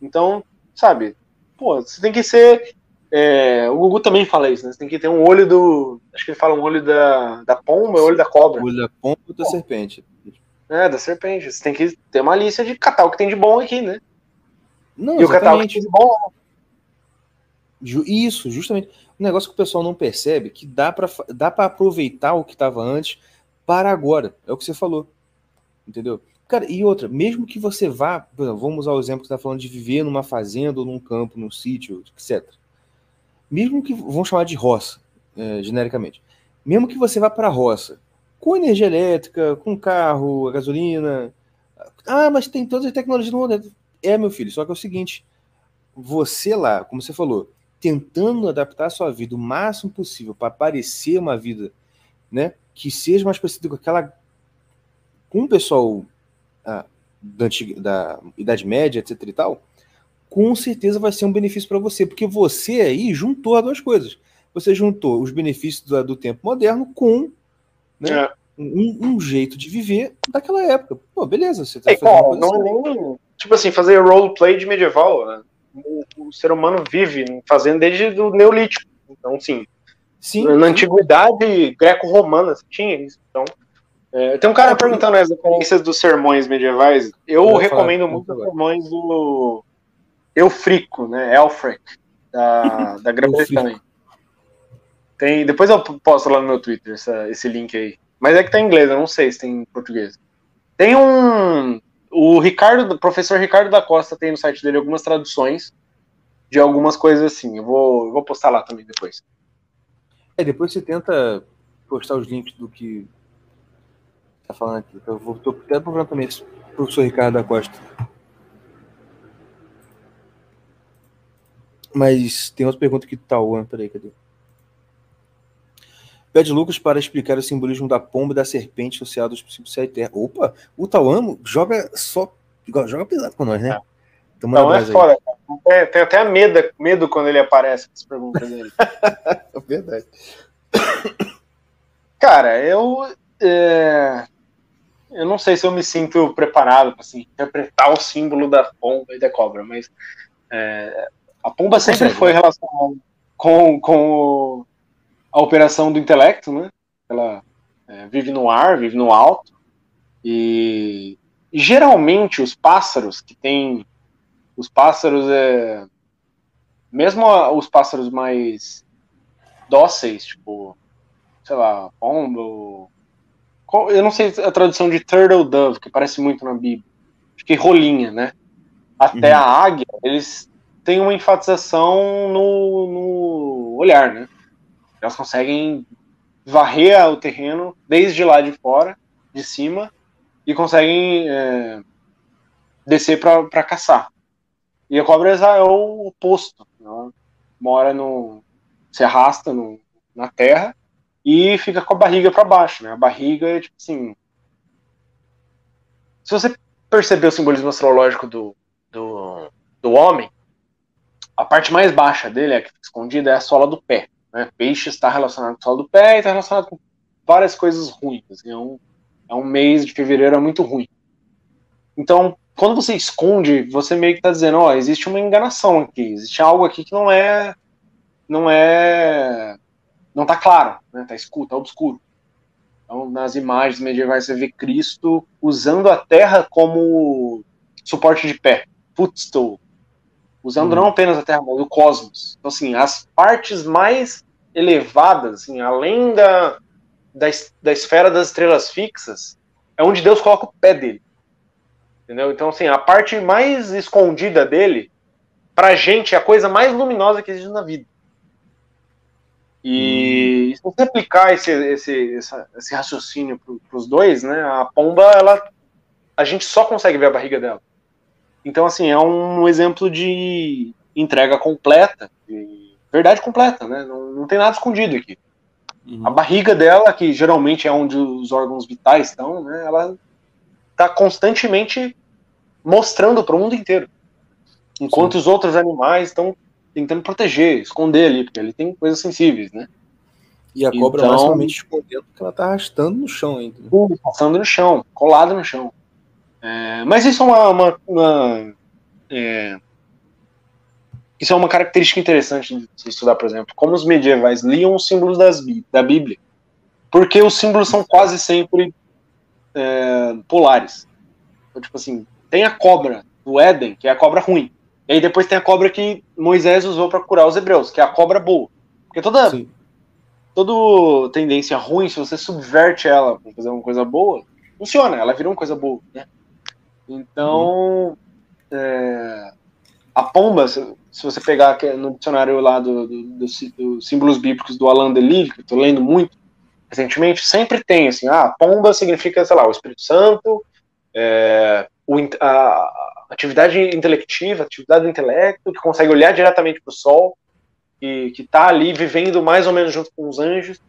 Então, sabe, pô, você tem que ser. É, o Google também fala isso, né? Você tem que ter um olho do. Acho que ele fala um olho da, da pomba olho da cobra. Olho da pomba e da serpente. É, da serpente. Você tem que ter uma lista de catar o que tem de bom aqui, né? Não, e o catar o que tem de bom. Isso, justamente um negócio que o pessoal não percebe que dá para dá para aproveitar o que estava antes para agora. É o que você falou. Entendeu? Cara, e outra, mesmo que você vá, vamos usar o exemplo que está falando de viver numa fazenda ou num campo, num sítio, etc. Mesmo que, vamos chamar de roça, é, genericamente. Mesmo que você vá para a roça, com energia elétrica, com carro, gasolina. Ah, mas tem todas as tecnologias do mundo. É, meu filho, só que é o seguinte: você lá, como você falou, tentando adaptar a sua vida o máximo possível para parecer uma vida, né, que seja mais parecida com aquela com o pessoal da, antiga, da Idade Média, etc e tal, com certeza vai ser um benefício para você, porque você aí juntou as duas coisas. Você juntou os benefícios do, do tempo moderno com né, é. um, um, jeito de viver daquela época. Pô, beleza, você tá é, fazendo não, tipo assim, fazer roleplay de medieval, né? o, o, ser humano vive fazendo desde o Neolítico. Então, sim. sim na antiguidade greco-romana tinha isso. Então, é, tem um cara perguntando as referências dos sermões medievais. Eu, eu recomendo falar, muito os sermões do Eufrico, né? Elfric, da, da Grã-Bretanha. Tem, depois eu posto lá no meu Twitter essa, esse link aí. Mas é que tá em inglês, eu não sei se tem em português. Tem um, o Ricardo, o professor Ricardo da Costa tem no site dele algumas traduções de algumas coisas assim. Eu vou, eu vou postar lá também depois. É, depois você tenta postar os links do que tá falando aqui. Eu vou tô até procurando também esse professor Ricardo da Costa. Mas tem outra pergunta aqui do Tauan, peraí, cadê? Pede Lucas para explicar o simbolismo da pomba e da serpente associados ao princípio terra. Opa, o Tauan joga só. joga pesado com nós, né? É. Então é foda. É, tem até medo, medo quando ele aparece com as perguntas dele. Verdade. Cara, eu. É, eu não sei se eu me sinto preparado para assim, interpretar o símbolo da pomba e da cobra, mas é, a pomba sempre foi né? relacionada com, com a operação do intelecto, né? Ela é, vive no ar, vive no alto. E, e geralmente os pássaros que têm. Os pássaros é. Mesmo os pássaros mais dóceis, tipo, sei lá, pombo. Eu não sei a tradução de turtle dove, que parece muito na Bíblia. Acho que rolinha, né? até uhum. a águia, eles têm uma enfatização no, no olhar, né? Elas conseguem varrer o terreno desde lá de fora, de cima, e conseguem é, descer para caçar. E a cobra é o oposto. Ela mora no. se arrasta no, na terra e fica com a barriga para baixo. Né? A barriga é tipo assim. Se você perceber o simbolismo astrológico do, do, do homem, a parte mais baixa dele, é que fica escondida, é a sola do pé. Né? Peixe está relacionado com a sola do pé e está relacionado com várias coisas ruins. Assim, é, um, é um mês de fevereiro é muito ruim. Então, quando você esconde, você meio que está dizendo, ó, existe uma enganação aqui, existe algo aqui que não é, não é, não está claro, né? Tá escuro, tá obscuro. Então, nas imagens medievais você vê Cristo usando a terra como suporte de pé, footstool, usando não apenas a Terra, mas o cosmos. Então, assim, as partes mais elevadas, assim, além da, da, da esfera das estrelas fixas, é onde Deus coloca o pé dele. Entendeu? Então, assim, a parte mais escondida dele, pra gente, é a coisa mais luminosa que existe na vida. E hum. se você aplicar esse, esse, esse raciocínio para os dois, né, a pomba, ela, a gente só consegue ver a barriga dela. Então, assim, é um exemplo de entrega completa, de verdade completa, né? Não, não tem nada escondido aqui. Uhum. A barriga dela, que geralmente é onde os órgãos vitais estão, né? Ela está constantemente mostrando para o mundo inteiro. Enquanto Sim. os outros animais estão tentando proteger, esconder ali, porque ele tem coisas sensíveis, né? E a cobra então, basicamente escondendo porque ela está arrastando no chão ainda. Né? Passando no chão, colada no chão. É, mas isso é uma, uma, uma é, isso é uma característica interessante de se estudar, por exemplo, como os medievais liam os símbolos das, da Bíblia, porque os símbolos são quase sempre é, polares. Então, tipo assim, tem a cobra do Éden, que é a cobra ruim, e aí depois tem a cobra que Moisés usou para curar os hebreus, que é a cobra boa. Porque toda, toda tendência ruim, se você subverte ela para fazer uma coisa boa, funciona, ela vira uma coisa boa, né? Então, é, a pomba, se, se, você pegar no dicionário lá do, do, do, do símbolos bíblicos do Alain Delille, que eu tô lendo muito recentemente, sempre tem assim, ah, pomba significa, sei lá, o Espírito Santo, é, o, a, atividade intelectiva, atividade do intelecto, que consegue olhar diretamente para o sol, e que está ali vivendo mais ou menos junto com os anjos.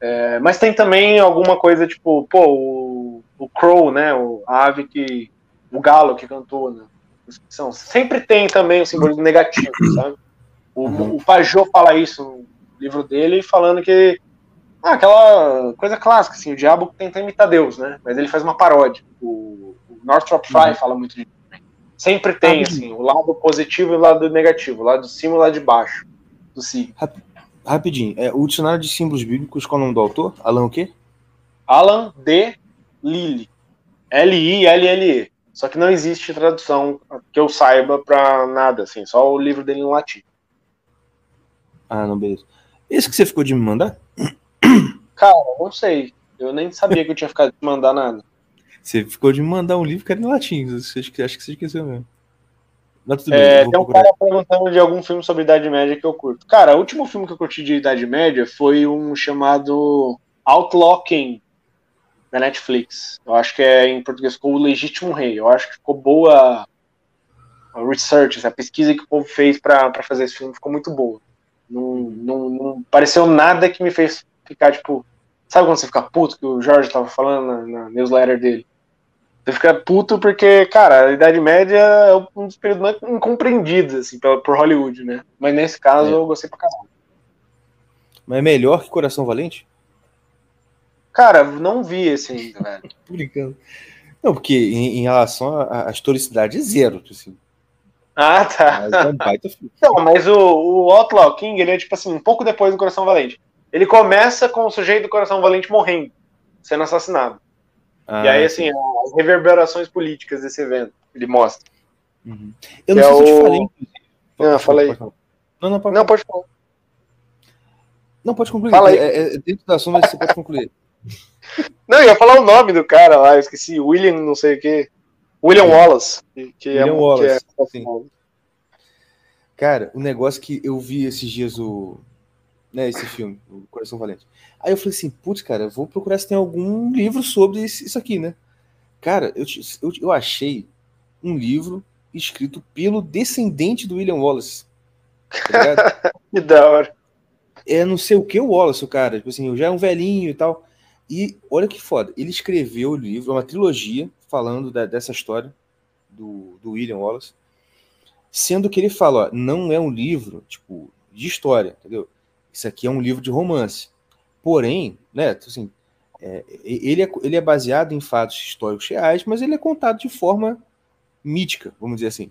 É, mas tem também alguma coisa tipo, pô, o, o crow, né, o, a ave que o Galo que cantou na descrição, sempre tem também o simbolismo negativo, sabe? O, uhum. o Pajot fala isso no livro dele, falando que ah, aquela coisa clássica, assim, o diabo tenta imitar Deus, né? Mas ele faz uma paródia. O, o Northrop Frye uhum. fala muito disso. Sempre tem, assim, o lado positivo e o lado negativo, o lado de cima e o lado de baixo do signo. Rapidinho, é, o dicionário de símbolos bíblicos, qual é o nome do autor? Alan o quê? Alan D. Lilly. L-I-L-L-E. Só que não existe tradução que eu saiba para nada, assim, só o livro dele em latim. Ah, não, beleza. Esse que você ficou de me mandar? Cara, não sei. Eu nem sabia que eu tinha ficado de mandar nada. Você ficou de me mandar um livro que era em latim. Você, acho que você esqueceu mesmo. Mas tudo é, bem, tem um cara perguntando de algum filme sobre Idade Média que eu curto. Cara, o último filme que eu curti de Idade Média foi um chamado Outlaw King da Netflix. Eu acho que é em português ficou O Legítimo Rei. Eu acho que ficou boa a research, a pesquisa que o povo fez para fazer esse filme ficou muito boa. Não, não, não, pareceu nada que me fez ficar, tipo. Sabe quando você fica puto que o Jorge tava falando na, na newsletter dele? Você fica puto porque, cara, a Idade Média é um dos períodos incompreendidos, assim, por, Hollywood, né? Mas nesse caso é. eu gostei pra caralho. Mas é melhor que Coração Valente? Cara, não vi esse ainda, velho. Brincando. Não, porque em, em relação à historicidade é zero, assim. Ah, tá. Mas é um baita filme. Não, mas o, o Outlaw King, ele é tipo assim, um pouco depois do Coração Valente. Ele começa com o sujeito do Coração Valente morrendo, sendo assassinado. Ah, e aí, assim, as reverberações políticas desse evento, ele mostra. Uhum. Eu não sei é se eu te falei. Não, falei. Não, não, pode, não, pode falar. Não, pode concluir. Fala aí. É, é, dentro da assunto, você pode concluir. Não, eu ia falar o nome do cara lá, eu esqueci, William não sei o quê. William é. Wallace. Que é William é, Wallace, que é... Cara, o um negócio que eu vi esses dias o. Né, esse filme, o Coração Valente. Aí eu falei assim, putz, cara, vou procurar se tem algum livro sobre isso aqui, né? Cara, eu, eu, eu achei um livro escrito pelo descendente do William Wallace. Tá que da hora. É não sei o que o Wallace, o cara. Tipo assim, já é um velhinho e tal. E olha que foda. Ele escreveu o livro, uma trilogia, falando da, dessa história do, do William Wallace. Sendo que ele fala, ó, não é um livro, tipo, de história, entendeu? Isso aqui é um livro de romance. Porém, né, assim, é, ele, é, ele é baseado em fatos históricos reais, mas ele é contado de forma mítica, vamos dizer assim.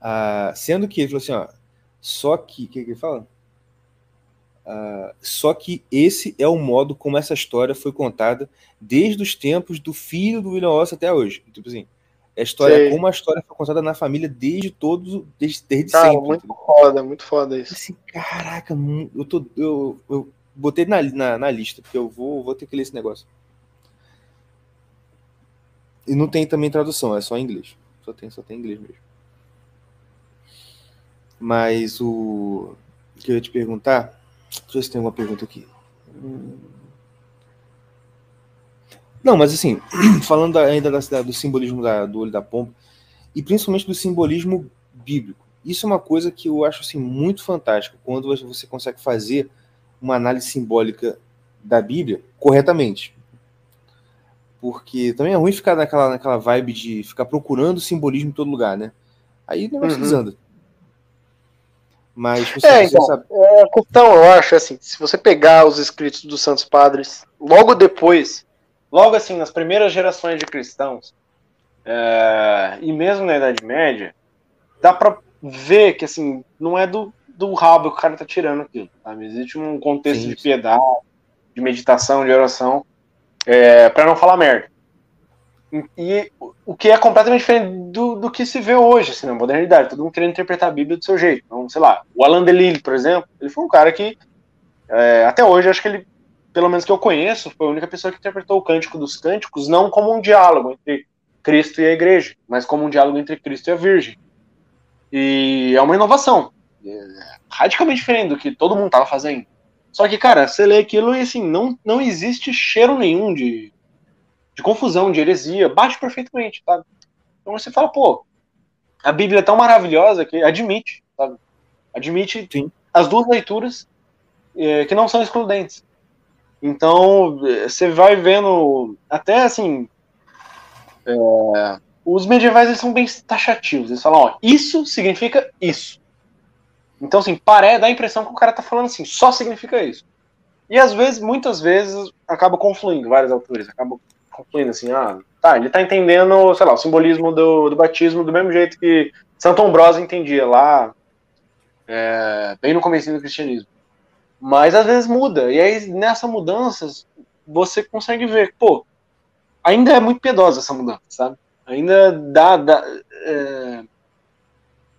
Ah, sendo que ele falou assim, ó, só que, o que, que ele fala? Ah, só que esse é o modo como essa história foi contada desde os tempos do filho do William Wallace até hoje. Tipo assim, a história, Sei. como a história foi contada na família desde todos, desde, desde Cara, sempre. Muito foda, muito foda isso. Assim, caraca, eu, tô, eu, eu botei na, na, na, lista, porque eu vou, vou ter que ler esse negócio. E não tem também tradução, é só em inglês. Só tem, só tem inglês mesmo. Mas o, que eu ia te perguntar. Deixa eu ver se tem alguma pergunta aqui. Não, mas assim, falando ainda da, do simbolismo da, do olho da pomba, e principalmente do simbolismo bíblico. Isso é uma coisa que eu acho assim, muito fantástico, quando você consegue fazer uma análise simbólica da Bíblia corretamente. Porque também é ruim ficar naquela, naquela vibe de ficar procurando simbolismo em todo lugar, né? Aí o negócio uhum. desanda. Mas você, é, então, sabe... é, então, eu acho assim, se você pegar os escritos dos Santos Padres, logo depois, logo assim, nas primeiras gerações de cristãos, é, e mesmo na Idade Média, dá para ver que assim, não é do, do rabo que o cara tá tirando aquilo, sabe? Existe um contexto sim, de piedade, de meditação, de oração, é, para não falar merda. E o que é completamente diferente do, do que se vê hoje, assim, na modernidade. Todo mundo querendo interpretar a Bíblia do seu jeito. Então, sei lá, o Alain Delille, por exemplo, ele foi um cara que, é, até hoje, acho que ele, pelo menos que eu conheço, foi a única pessoa que interpretou o Cântico dos Cânticos não como um diálogo entre Cristo e a igreja, mas como um diálogo entre Cristo e a Virgem. E é uma inovação. É radicalmente diferente do que todo mundo estava fazendo. Só que, cara, você lê aquilo e assim, não, não existe cheiro nenhum de, de confusão, de heresia, bate perfeitamente, sabe? Então você fala, pô, a Bíblia é tão maravilhosa que admite, sabe? Admite Sim. as duas leituras é, que não são excludentes. Então, você vai vendo, até assim, é, os medievais eles são bem taxativos. Eles falam, ó, isso significa isso. Então, assim, parece, dá a impressão que o cara tá falando assim, só significa isso. E às vezes, muitas vezes, acaba confluindo, vários autores acabam confluindo assim, ah, tá, ele tá entendendo, sei lá, o simbolismo do, do batismo do mesmo jeito que Santo Ambrósio entendia lá, é, bem no começo do cristianismo. Mas às vezes muda, e aí nessa mudança você consegue ver, pô, ainda é muito piedosa essa mudança, sabe? Ainda dá, dá é,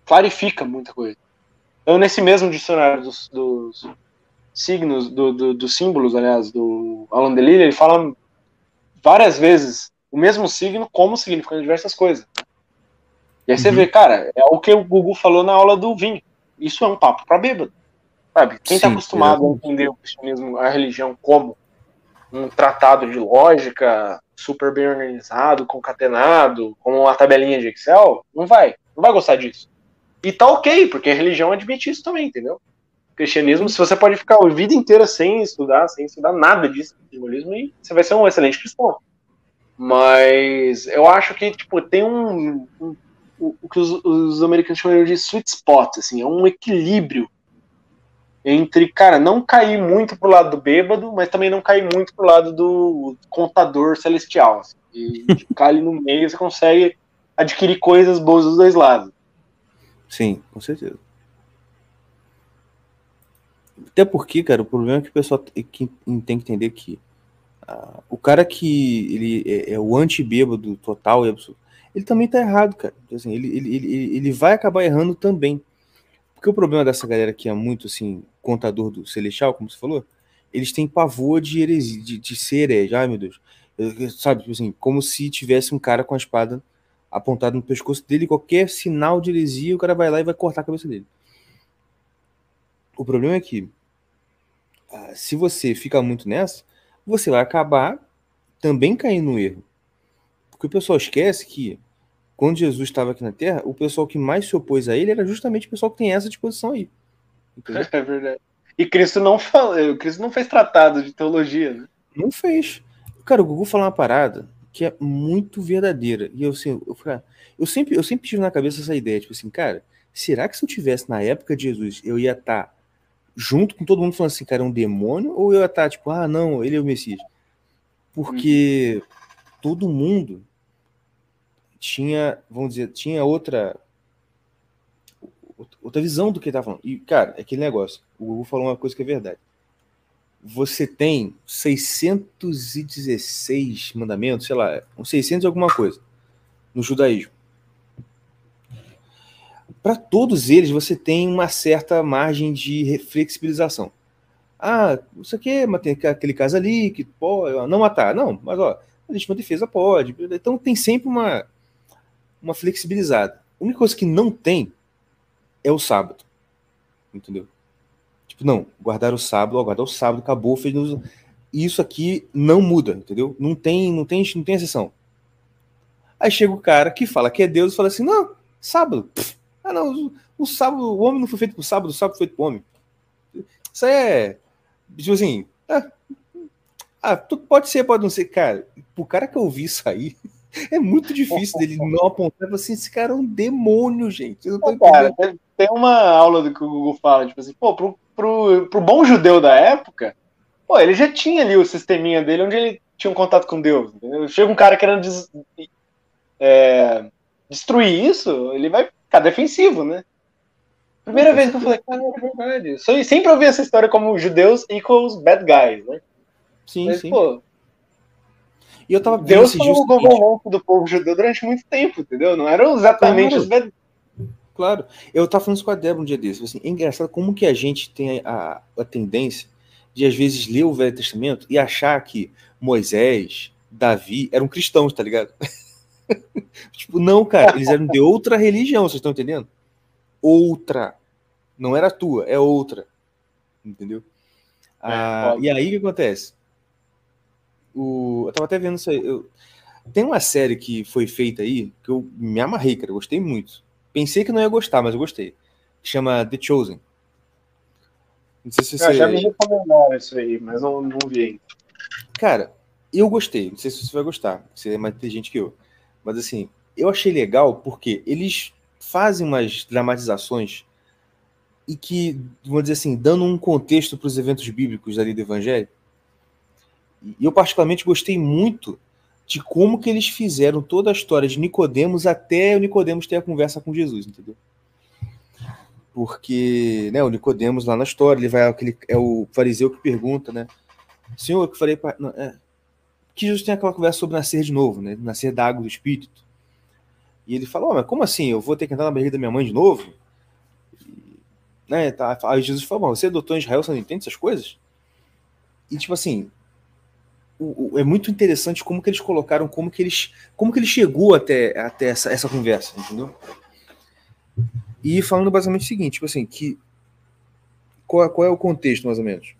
clarifica muita coisa. Então, nesse mesmo dicionário dos, dos signos, do, do, dos símbolos, aliás, do Alan Delille, ele fala várias vezes o mesmo signo como significando diversas coisas. E aí você uhum. vê, cara, é o que o Google falou na aula do vinho. Isso é um papo para bêbado. Sabe? Quem está acostumado a entender o cristianismo, a religião, como um tratado de lógica super bem organizado, concatenado, com uma tabelinha de Excel, não vai. Não vai gostar disso. E tá ok, porque a religião admite isso também, entendeu? O cristianismo, se você pode ficar a vida inteira sem estudar, sem estudar nada disso, simbolismo, e você vai ser um excelente cristão. Mas eu acho que, tipo, tem um. um o que os, os, americanos chamam de sweet spot, assim, é um equilíbrio entre, cara, não cair muito pro lado do bêbado, mas também não cair muito pro lado do contador celestial. Assim, e ficar ali no meio você consegue adquirir coisas boas dos dois lados. Sim, com certeza. Até porque, cara, o problema é que o pessoal tem que entender que uh, o cara que ele é, é o anti-bêbado total e absoluto, ele também tá errado, cara. Assim, ele, ele, ele, ele vai acabar errando também. Porque o problema dessa galera que é muito, assim, contador do celestial, como você falou, eles têm pavor de heresia, de, de ser herege. Ai, meu Deus. Sabe, tipo assim, como se tivesse um cara com a espada apontada no pescoço dele, qualquer sinal de heresia, o cara vai lá e vai cortar a cabeça dele. O problema é que, ah, se você fica muito nessa, você vai acabar também caindo no erro. Porque o pessoal esquece que, quando Jesus estava aqui na Terra, o pessoal que mais se opôs a ele era justamente o pessoal que tem essa disposição aí. Entendeu? É verdade. E Cristo não fala, Cristo não fez tratado de teologia, né? Não fez. Cara, o Gugu falou uma parada que é muito verdadeira. E eu, assim, eu, eu, sempre, eu sempre tive na cabeça essa ideia, tipo assim, cara, será que se eu tivesse na época de Jesus, eu ia estar tá junto com todo mundo falando assim, cara, é um demônio? Ou eu ia estar tá, tipo, ah, não, ele é o Messias? Porque todo mundo tinha, vamos dizer, tinha outra outra visão do que ele estava falando. E, cara, é aquele negócio. O Google falou uma coisa que é verdade você tem 616 mandamentos, sei lá, uns 600 alguma coisa, no judaísmo. Para todos eles, você tem uma certa margem de flexibilização. Ah, isso aqui, é tem aquele caso ali que pode não matar. Não, mas ó, a legítima defesa pode. Então tem sempre uma, uma flexibilizada. A única coisa que não tem é o sábado. Entendeu? Tipo, não, guardar o sábado, guardar o sábado, acabou, fez isso aqui não muda, entendeu? Não tem, não tem, não tem exceção. Aí chega o cara que fala que é Deus e fala assim: "Não, sábado. Pff, ah, não, o, o, sábado, o homem não foi feito pro sábado, o sábado foi feito pro homem". Isso é tipo assim, ah, ah, pode ser, pode não ser, cara. O cara que eu vi aí, é muito difícil dele não apontar assim, esse cara é um demônio, gente. Eu não tô cara, tem uma aula do que o Google fala, tipo assim, pô, pro, pro, pro bom judeu da época, pô, ele já tinha ali o sisteminha dele onde ele tinha um contato com Deus. Entendeu? Chega um cara querendo des, é, destruir isso, ele vai ficar defensivo, né? Primeira vez que eu falei, cara, é verdade. Sempre ouvi essa história como judeus equals bad guys, né? Sim, Mas, sim. Pô, e eu tava Deus foi o governante do povo judeu durante muito tempo, entendeu? Não eram exatamente claro. os Claro. Eu tava falando isso com a Débora um dia desse. Assim, é engraçado como que a gente tem a, a tendência de, às vezes, ler o Velho Testamento e achar que Moisés, Davi eram cristãos, tá ligado? tipo, não, cara, eles eram de outra religião, vocês estão entendendo? Outra. Não era a tua, é outra. Entendeu? É, ah, e aí o que acontece? O, eu tava até vendo isso aí. Eu, tem uma série que foi feita aí que eu me amarrei, cara. Eu gostei muito. Pensei que não ia gostar, mas eu gostei. Chama The Chosen. Não sei se você. já me recomendaram isso aí, mas não, não vi Cara, eu gostei. Não sei se você vai gostar. Você é mais inteligente que eu. Mas assim, eu achei legal porque eles fazem umas dramatizações e que, vamos dizer assim, dando um contexto para os eventos bíblicos ali do Evangelho. E eu particularmente gostei muito de como que eles fizeram toda a história de Nicodemos até o Nicodemos ter a conversa com Jesus, entendeu? Porque, né, o Nicodemos lá na história, ele vai aquele é o fariseu que pergunta, né? Senhor, que falei é, que Jesus tem aquela conversa sobre nascer de novo, né? Nascer da água do espírito. E ele fala: oh, mas como assim? Eu vou ter que entrar na barriga da minha mãe de novo?" Né, tá, aí Jesus fala: "Você é doutor em Israel, você não entende essas coisas?" E tipo assim, é muito interessante como que eles colocaram, como que eles, como que ele chegou até, até essa, essa conversa, entendeu? E falando basicamente o seguinte, tipo assim, que qual, qual é o contexto mais ou menos?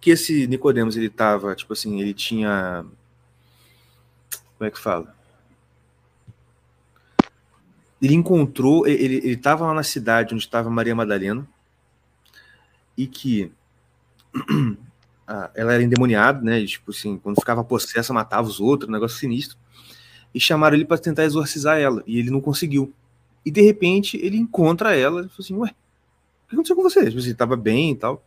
Que esse Nicodemos ele tava, tipo assim, ele tinha como é que fala? Ele encontrou, ele ele estava lá na cidade onde estava Maria Madalena e que ela era endemoniada, né? E, tipo assim, quando ficava possessa, matava os outros, um negócio sinistro. E chamaram ele para tentar exorcizar ela, e ele não conseguiu. E de repente ele encontra ela e falou assim: Ué, o que aconteceu com você? Tipo assim, tava bem e tal.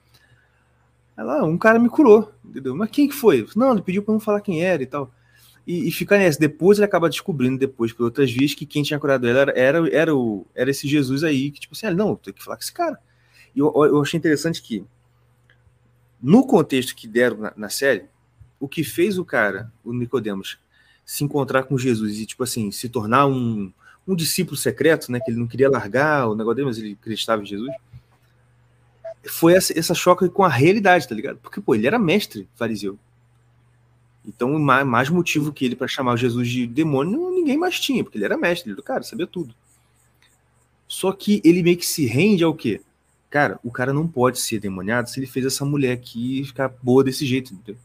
Ela, ah, um cara me curou, entendeu? Mas quem que foi? Não, ele pediu para não falar quem era e tal. E, e fica nessa. Depois ele acaba descobrindo, depois, por outras vias, que quem tinha curado ela era, era, era, o, era esse Jesus aí, que tipo assim, ah, não, tem que falar com esse cara. E eu, eu achei interessante que no contexto que deram na, na, série, o que fez o cara, o Nicodemos, se encontrar com Jesus e, tipo assim, se tornar um, um discípulo secreto, né? Que ele não queria largar o negócio dele, mas ele acreditava em Jesus. Foi essa, essa choque com a realidade, tá ligado? Porque, pô, ele era mestre fariseu. Então, mais motivo que ele para chamar Jesus de demônio, ninguém mais tinha, porque ele era mestre, ele cara, sabia tudo. Só que ele meio que se rende ao quê? Cara, o cara não pode ser demoniado se ele fez essa mulher aqui ficar boa desse jeito, entendeu?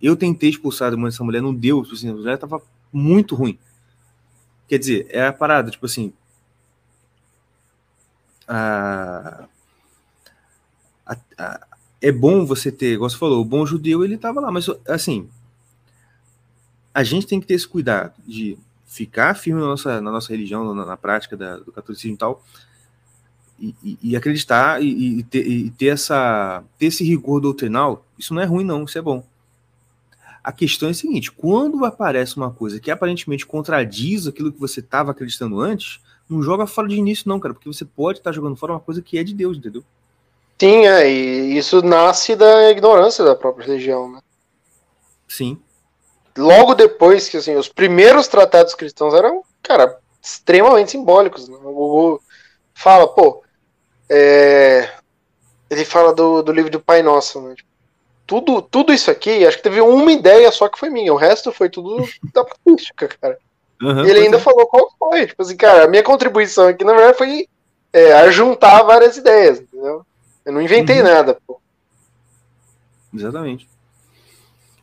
Eu tentei expulsar a demônio dessa mulher, não deu, tipo assim, a mulher tava muito ruim. Quer dizer, é a parada, tipo assim. A, a, a, é bom você ter, igual você falou, o bom judeu ele tava lá, mas assim, a gente tem que ter esse cuidado de ficar firme na nossa, na nossa religião, na, na prática da, do catolicismo e tal, e, e, e acreditar e, ter, ter, essa, ter esse rigor doutrinal, isso não é ruim, não, isso é bom. A questão é a seguinte: quando aparece uma coisa que aparentemente contradiz aquilo que você estava acreditando antes, não joga fora de início, não, cara, porque você pode estar tá jogando fora uma coisa que é de Deus, entendeu? Sim, é, e isso nasce da ignorância da própria religião, né? Sim. Logo depois que, assim, os primeiros tratados cristãos eram, cara, extremamente simbólicos. Né? O, o, fala, pô, é, ele fala do, do livro do Pai Nosso, né? Tipo, tudo, tudo isso aqui, acho que teve uma ideia só que foi minha, o resto foi tudo da patrística, cara. Uhum, ele ainda é. falou qual foi. Tipo assim, cara, a minha contribuição aqui, na verdade, foi é, ajuntar várias ideias, entendeu? Eu não inventei uhum. nada, pô. Exatamente.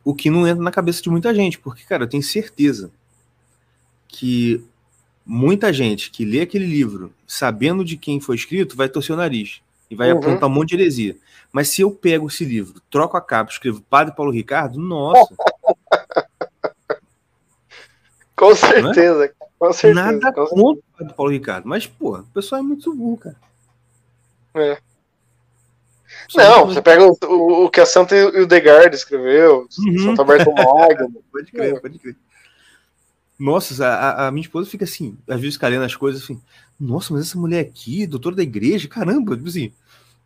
O que não entra na cabeça de muita gente, porque, cara, eu tenho certeza que muita gente que lê aquele livro sabendo de quem foi escrito vai torcer o nariz e vai uhum. apontar um monte de heresia. Mas se eu pego esse livro, troco a capa, escrevo Padre Paulo Ricardo, nossa. com certeza, é? com certeza. Nada com contra o Padre Paulo Ricardo, mas, pô, o pessoal é muito burro, cara. É. Não, você pega o, o, o que a Santa Hildegard escreveu, uhum. Santa Berta Magno. pode crer, pode crer. Nossa, a, a, minha esposa fica assim, às vezes calhando as coisas assim, nossa, mas essa mulher aqui, doutora da igreja, caramba, tipo assim,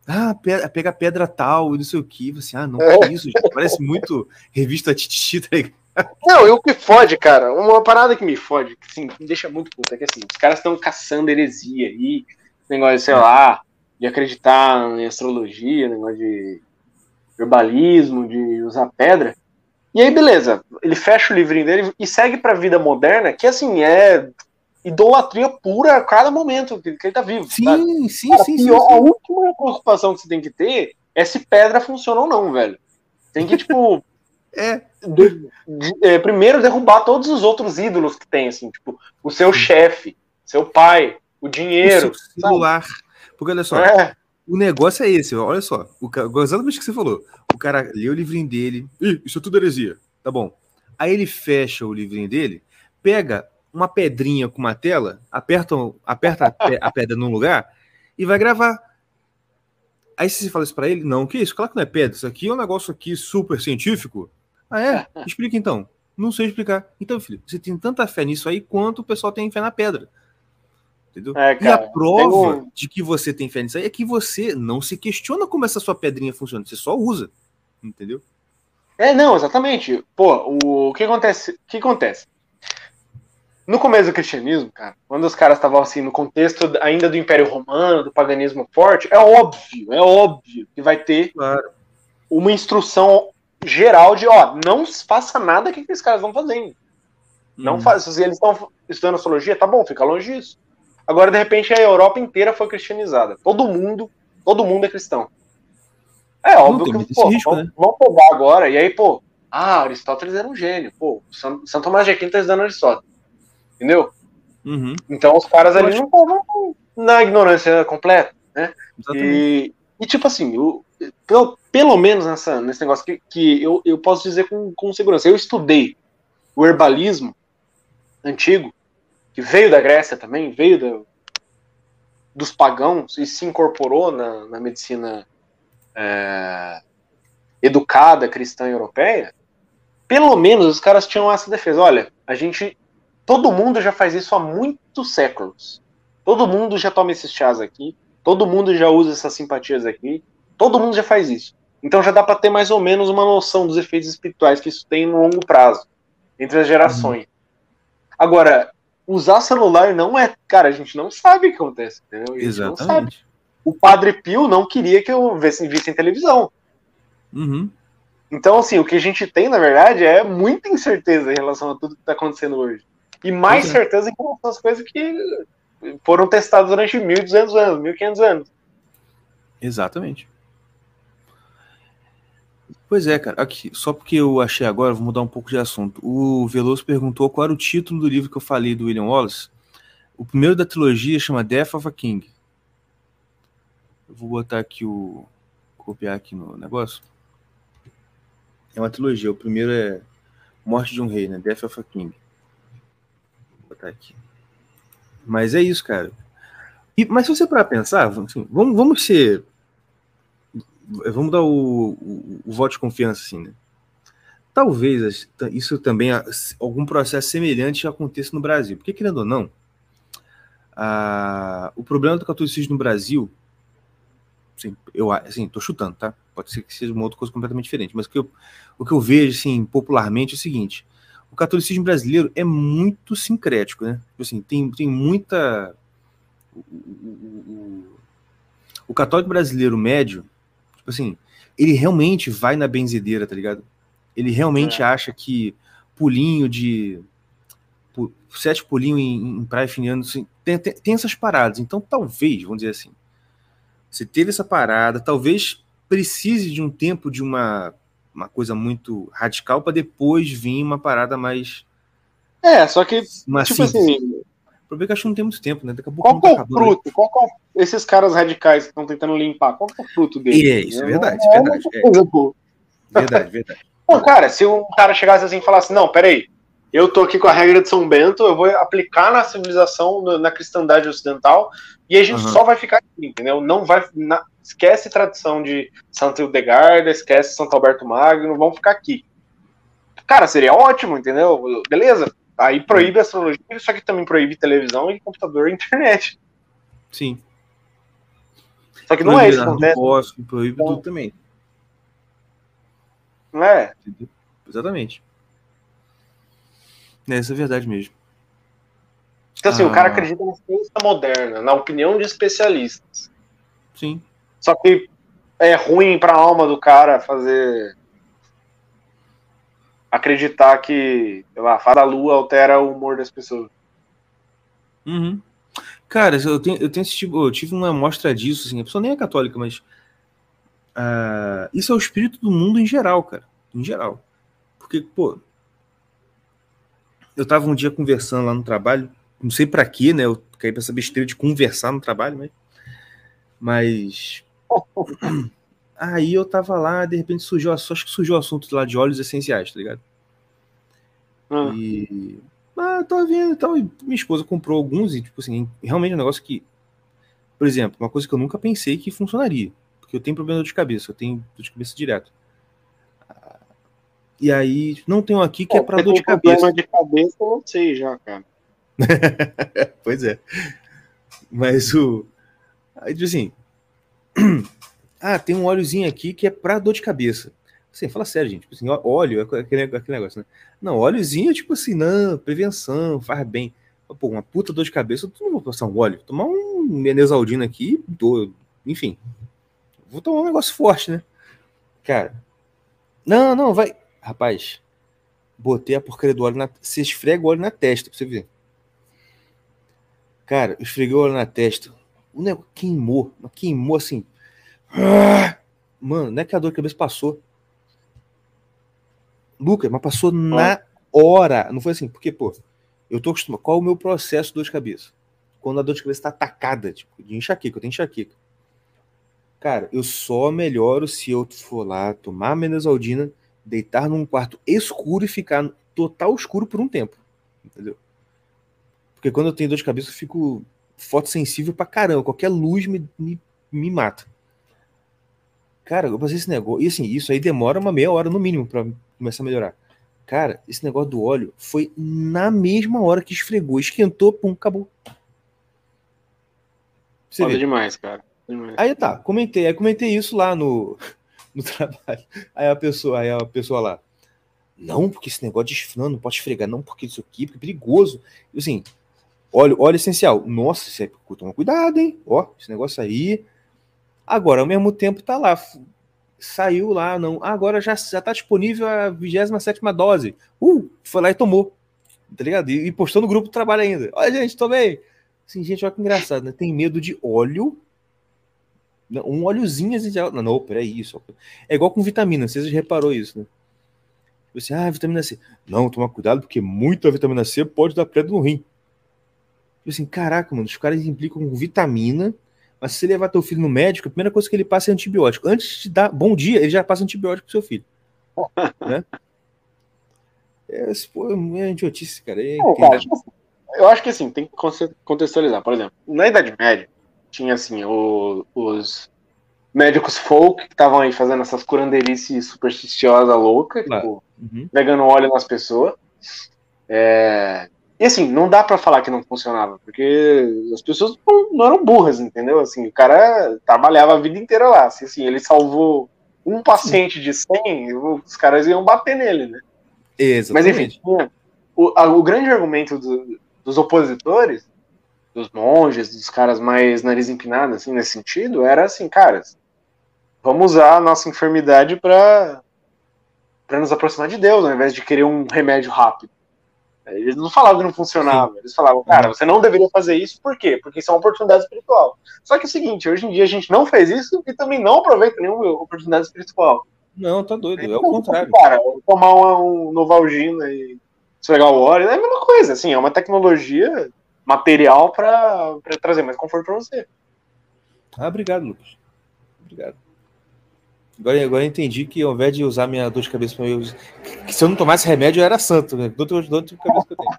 ah, pega pedra tal e não sei o que, assim, ah, não, é. isso, gente, parece muito revista Titi, tá ligado? Não, e o que fode, cara, uma parada que me fode, que assim, me deixa muito puta, é que assim, os caras estão caçando heresia aí, negócio, sei lá, de acreditar em astrologia, negócio de herbalismo, de usar pedra. E aí, beleza, ele fecha o livrinho dele e segue pra vida moderna, que assim, é idolatria pura a cada momento que, ele tá vivo. Sim, sim, Cara, sim, pior, sim, A última preocupação que você tem que ter é se pedra funciona ou não, velho. Tem que, tipo. é. De, de, é, primeiro derrubar todos os outros ídolos que tem, assim, tipo, o seu chefe, seu pai, o dinheiro. O celular. Porque olha só, é. O negócio é esse, olha só, o, exatamente o que você falou. O cara lê o livrinho dele, Ih, isso é tudo heresia, tá bom. Aí ele fecha o livrinho dele, pega uma pedrinha com uma tela, aperta, aperta a, pedra num lugar e vai gravar. Aí você fala isso para ele, não, que isso? Claro que não é pedra, isso aqui é um negócio aqui super científico. Ah, é? Explica então. Não sei explicar. Então, filho, você tem tanta fé nisso aí quanto o pessoal tem fé na pedra. Entendeu? É, cara, e a prova um... de que você tem fé nisso aí é que você não se questiona como essa sua pedrinha funciona, você só usa. Entendeu? É, não, exatamente. Pô, o, o que acontece? O que acontece? No começo do cristianismo, cara, quando os caras estavam assim no contexto ainda do Império Romano, do paganismo forte, é óbvio, é óbvio que vai ter claro. uma instrução geral de, ó, não faça nada que aqueles caras estão fazendo. Não hum. faz, se eles estão estudando astrologia, tá bom, fica longe disso. Agora, de repente, a Europa inteira foi cristianizada. Todo mundo, todo mundo é cristão. É óbvio que, pô, risco, vamos, né? vamos pegar agora, e aí, pô, ah, Aristóteles era um gênio, pô, São, São Tomás de Aquino tá estudando Aristóteles. Entendeu? Uhum. Então os caras ali não estavam na ignorância completa, né? E, e, tipo assim, eu, pelo, pelo menos nessa, nesse negócio que, que eu, eu posso dizer com, com segurança, eu estudei o herbalismo antigo, que veio da Grécia também, veio da, dos pagãos e se incorporou na, na medicina é, educada cristã europeia, pelo menos os caras tinham essa defesa. Olha, a gente. Todo mundo já faz isso há muitos séculos. Todo mundo já toma esses chás aqui. Todo mundo já usa essas simpatias aqui. Todo mundo já faz isso. Então já dá para ter mais ou menos uma noção dos efeitos espirituais que isso tem no longo prazo, entre as gerações. Uhum. Agora, usar celular não é. Cara, a gente não sabe o que acontece, entendeu? Exatamente. O Padre Pio não queria que eu visse, visse em televisão. Uhum. Então, assim, o que a gente tem, na verdade, é muita incerteza em relação a tudo que está acontecendo hoje. E mais uhum. certeza em relação às coisas que foram testadas durante 1.200 anos, 1.500 anos. Exatamente. Pois é, cara. Aqui, só porque eu achei agora, vou mudar um pouco de assunto. O Veloso perguntou qual era o título do livro que eu falei do William Wallace. O primeiro da trilogia chama Death of a King. Eu vou botar aqui o. copiar aqui no negócio. É uma trilogia. O primeiro é Morte de um Rei, né? Death of a King. Vou botar aqui. Mas é isso, cara. E, mas se você para pensar, assim, vamos, vamos ser. Vamos dar o, o, o, voto de confiança, assim, né? Talvez isso também, algum processo semelhante aconteça no Brasil. Porque, querendo ou não, a, o problema do catolicismo no Brasil, assim, eu assim, tô chutando, tá? Pode ser que seja uma outra coisa completamente diferente, mas o que eu, o que eu vejo, assim, popularmente é o seguinte: o catolicismo brasileiro é muito sincrético, né? Tipo assim, tem, tem muita. O, o, o, católico brasileiro médio, assim, ele realmente vai na benzedeira, tá ligado? Ele realmente é. acha que pulinho de. Sete pulinhos em, em praia finiano, assim, tem, tem, tem essas paradas. Então, talvez, vamos dizer assim, você teve essa parada, talvez precise de um tempo de uma, uma coisa muito radical para depois vir uma parada mais. É, só que, tipo síntese. assim. O problema é que acho que não tem muito tempo, né? Daqui a pouco qual é o fruto? Qual é esses caras radicais que estão tentando limpar? Qual é o fruto deles? É, isso é verdade, é, verdade. É. Verdade, verdade. Bom, cara, se um cara chegasse assim e falasse, não, peraí, eu tô aqui com a regra de São Bento, eu vou aplicar na civilização, na cristandade ocidental, e a gente uhum. só vai ficar aqui, entendeu? Não vai. Na, esquece tradição de Santo Hildegarda, esquece Santo Alberto Magno, vamos ficar aqui. Cara, seria ótimo, entendeu? Beleza. Aí proíbe a astrologia, só que também proíbe televisão e computador e internet. Sim. Só que não é isso que acontece. Posso, proíbe então, tudo também. Não é? Exatamente. Essa é verdade mesmo. Então, assim, ah. o cara ah. acredita na ciência moderna, na opinião de especialistas. Sim. Só que é ruim para a alma do cara fazer. Acreditar que, sei lá, a lua altera o humor das pessoas. Uhum. Cara, eu tenho, eu tenho eu tive uma amostra disso, assim, a pessoa nem é católica, mas. Uh, isso é o espírito do mundo em geral, cara. Em geral. Porque, pô, eu tava um dia conversando lá no trabalho, não sei para quê, né? Eu caí pra essa besteira de conversar no trabalho, mas. Mas. Aí eu tava lá, de repente surgiu, acho que surgiu o assunto lá de óleos essenciais, tá ligado? Ah. E. Ah, tava vendo e tal. E minha esposa comprou alguns, e, tipo assim, realmente é um negócio que. Por exemplo, uma coisa que eu nunca pensei que funcionaria. Porque eu tenho problema de cabeça, eu tenho dor de cabeça direto. E aí, não tenho aqui que é, é para dor de cabeça. Problema de cabeça eu não sei já, cara. pois é. Mas o. Aí diz assim. Ah, tem um óleozinho aqui que é para dor de cabeça. Assim, fala sério, gente. Tipo assim, óleo é aquele, aquele negócio, né? Não, óleozinho é tipo assim, não, prevenção, faz bem. Pô, uma puta dor de cabeça, eu não vou passar um óleo. Tomar um Menezaldina aqui, dor, enfim. Vou tomar um negócio forte, né? Cara, não, não, vai. Rapaz, botei a porcaria do óleo na. Você esfrega o óleo na testa pra você ver. Cara, esfreguei o óleo na testa. O negócio queimou. Queimou assim. Mano, não é que a dor de cabeça passou. Lucas, mas passou na hora. Não foi assim, porque, pô, eu tô acostumado. Qual é o meu processo de dor de cabeça? Quando a dor de cabeça tá atacada, tipo, de enxaqueca, eu tenho enxaqueca. Cara, eu só melhoro se eu for lá tomar menezaldina deitar num quarto escuro e ficar total escuro por um tempo. Entendeu? Porque quando eu tenho dor de cabeça, eu fico fotossensível pra caramba. Qualquer luz me, me, me mata. Cara, eu passei esse negócio. E assim, isso aí demora uma meia hora no mínimo para começar a melhorar. Cara, esse negócio do óleo foi na mesma hora que esfregou, esquentou, pum, acabou. Você Foda vê. demais, cara. Demais. Aí tá, comentei, aí comentei isso lá no, no trabalho. Aí a pessoa, aí a pessoa lá, não, porque esse negócio de esfriar, não pode esfregar, não, porque isso aqui, porque é perigoso. E assim, óleo, óleo essencial. Nossa, você toma cuidado, hein? Ó, esse negócio aí. Agora, ao mesmo tempo, tá lá saiu lá, não. Ah, agora já, já tá disponível a 27 dose. Uh, foi lá e tomou. Tá ligado? E, e postou no grupo do trabalho ainda. Olha, gente, tomei. Assim, gente, olha que engraçado, né? Tem medo de óleo. Um óleozinho assim, já... Não, não, peraí, isso. É igual com vitamina, vocês reparou isso, né? Você, ah, vitamina C. Não, toma cuidado, porque muita vitamina C pode dar pedra no rim. Tipo assim, caraca, mano, os caras implicam com vitamina mas se você levar teu filho no médico, a primeira coisa que ele passa é antibiótico. Antes de dar bom dia, ele já passa antibiótico pro seu filho. né? É, pô, é idiotice, cara. É cara tipo assim, eu acho que assim, tem que contextualizar. Por exemplo, na Idade Média, tinha assim, o, os médicos folk que estavam aí fazendo essas curanderices supersticiosas louca, tipo, uhum. pegando óleo nas pessoas. É, e assim, não dá para falar que não funcionava, porque as pessoas não, eram burras, entendeu? Assim, o cara trabalhava a vida inteira lá. Assim, assim ele salvou um paciente de 100, os caras iam bater nele, né? Exatamente. Mas enfim, o, a, o grande argumento do, dos opositores, dos monges, dos caras mais nariz empinado, assim, nesse sentido, era assim, caras, vamos usar a nossa enfermidade para nos aproximar de Deus, ao invés de querer um remédio rápido. Eles não falavam que não funcionava. Sim. Eles falavam, cara, você não deveria fazer isso, por quê? Porque isso é uma oportunidade espiritual. Só que é o seguinte, hoje em dia a gente não faz isso e também não aproveita nenhuma oportunidade espiritual. Não, tá doido, é o contrário. Cara, tomar uma, um Novalgina e esfregar o óleo é a mesma coisa, assim, é uma tecnologia material para trazer mais conforto para você. Ah, obrigado, Lucas. Obrigado. Agora, agora eu entendi que ao invés de usar minha dor de cabeça para eu. Que se eu não tomasse remédio, eu era santo, né? De cabeça que eu tenho.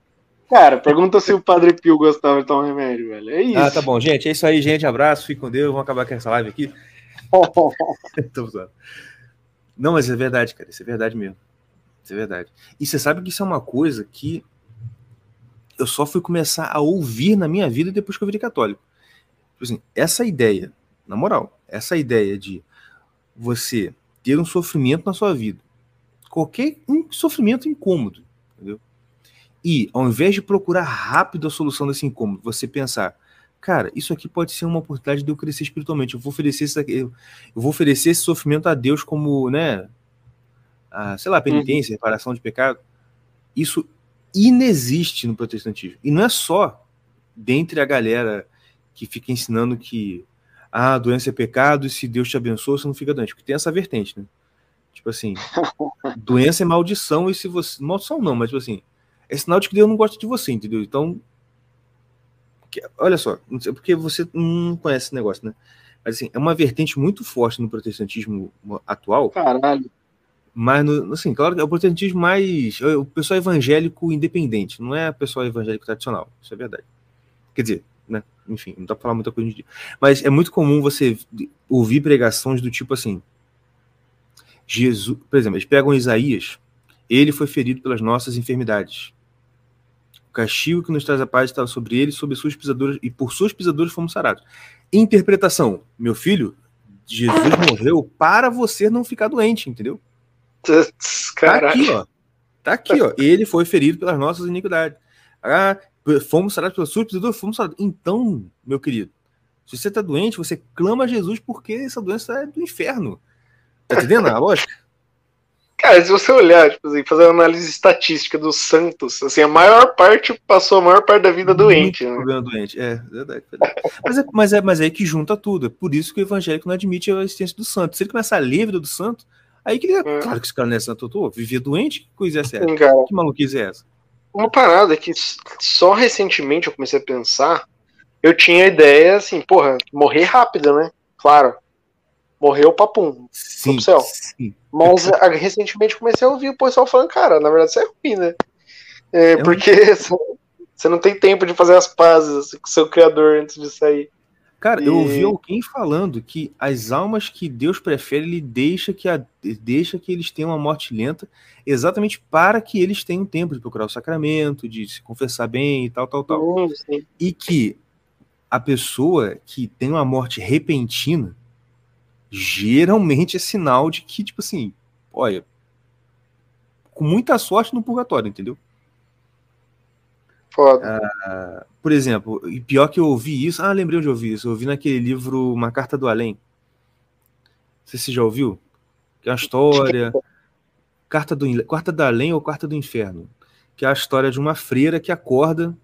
Cara, pergunta se o Padre Pio gostava de tomar remédio, velho. É isso. Ah, tá bom, gente. É isso aí, gente. Abraço, fique com Deus. Vamos acabar com essa live aqui. não, mas é verdade, cara. Isso é verdade mesmo. Isso é verdade. E você sabe que isso é uma coisa que eu só fui começar a ouvir na minha vida depois que eu virei católico. Tipo assim, essa ideia, na moral, essa ideia de você ter um sofrimento na sua vida. Qualquer um sofrimento incômodo, entendeu? E ao invés de procurar rápido a solução desse incômodo, você pensar, cara, isso aqui pode ser uma oportunidade de eu crescer espiritualmente. Eu vou oferecer esse, eu vou oferecer esse sofrimento a Deus como, né, a, sei lá, penitência, uhum. reparação de pecado. Isso inexiste no protestantismo. E não é só dentre a galera que fica ensinando que ah, doença é pecado, e se Deus te abençoa, você não fica doente. Porque tem essa vertente, né? Tipo assim, doença é maldição, e se você. Maldição não, mas tipo assim, é sinal de que Deus não gosta de você, entendeu? Então. Olha só, porque você não conhece esse negócio, né? Mas assim, é uma vertente muito forte no protestantismo atual. Caralho. Mas, no, assim, claro, é o protestantismo mais. É o pessoal evangélico independente, não é o pessoal evangélico tradicional, isso é verdade. Quer dizer? Enfim, não dá pra falar muita coisa de Mas é muito comum você ouvir pregações do tipo assim. Jesus, por exemplo, eles pegam Isaías, ele foi ferido pelas nossas enfermidades. O castigo que nos traz a paz estava sobre ele, sobre suas pisaduras, e por suas pisaduras fomos sarados. Interpretação, meu filho, Jesus morreu para você não ficar doente, entendeu? Tá aqui, ó. Tá aqui, ó. Ele foi ferido pelas nossas iniquidades. Ah, Fomos sarados pela sua episódio, fomos sarados. Então, meu querido, se você está doente, você clama a Jesus porque essa doença é do inferno. Tá entendendo a lógica? Cara, se você olhar, tipo assim, fazer uma análise estatística dos santos, assim, a maior parte passou a maior parte da vida Muito doente. Né? Problema doente, é, verdade. mas, é, mas, é, mas é que junta tudo. É por isso que o evangélico não admite a existência do santo. Se ele começar a ler a vida do santo, aí que ele. É. Claro que esse cara não é santo, eu tô, vivia doente, que coisa é essa? Sim, que maluquice é essa? Uma parada que só recentemente eu comecei a pensar. Eu tinha a ideia assim, porra, morrer rápido, né? Claro. Morreu, papum. Sim, céu. Sim. Mas recentemente comecei a ouvir o pessoal falando, cara, na verdade isso é ruim, né? É, é porque um... você não tem tempo de fazer as pazes assim, com o seu criador antes de sair. Cara, e... eu ouvi alguém falando que as almas que Deus prefere, ele deixa que, a, deixa que eles tenham uma morte lenta, exatamente para que eles tenham tempo de procurar o sacramento, de se confessar bem e tal, tal, tal. E que a pessoa que tem uma morte repentina, geralmente é sinal de que, tipo assim, olha, com muita sorte no purgatório, entendeu? Foda. Ah, por exemplo, e pior que eu ouvi isso. Ah, lembrei onde eu ouvi isso. Eu ouvi naquele livro Uma Carta do Além. Não sei se você já ouviu. que é uma história. Carta, do, Quarta da Além ou Quarta do Inferno, que é a história de uma freira que acorda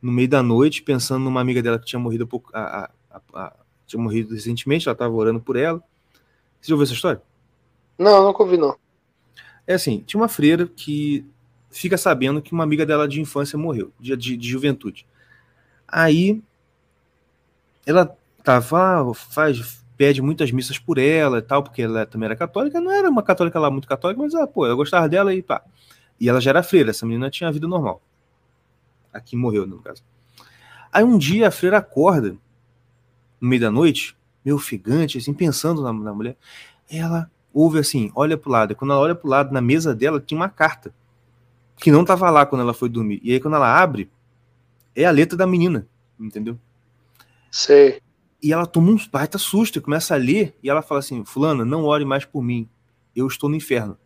no meio da noite pensando numa amiga dela que tinha morrido pouco, a, a, a, tinha morrido recentemente, ela estava orando por ela. Você já ouviu essa história? Não, nunca ouvi não. É assim, tinha uma freira que fica sabendo que uma amiga dela de infância morreu, de, de, de juventude. Aí ela tava, faz, pede muitas missas por ela e tal, porque ela também era católica, não era uma católica lá muito católica, mas ah, pô, eu gostava dela e pá. E ela já era freira, essa menina tinha vida normal. Aqui morreu, no caso. Aí um dia a freira acorda, no meio da noite, meio ofegante, assim, pensando na, na mulher. Ela ouve assim, olha pro lado. E quando ela olha pro lado, na mesa dela tinha uma carta. Que não tava lá quando ela foi dormir. E aí quando ela abre, é a letra da menina, entendeu? Sei. E ela toma um baita susto e começa a ler, e ela fala assim: Fulana, não ore mais por mim, eu estou no inferno.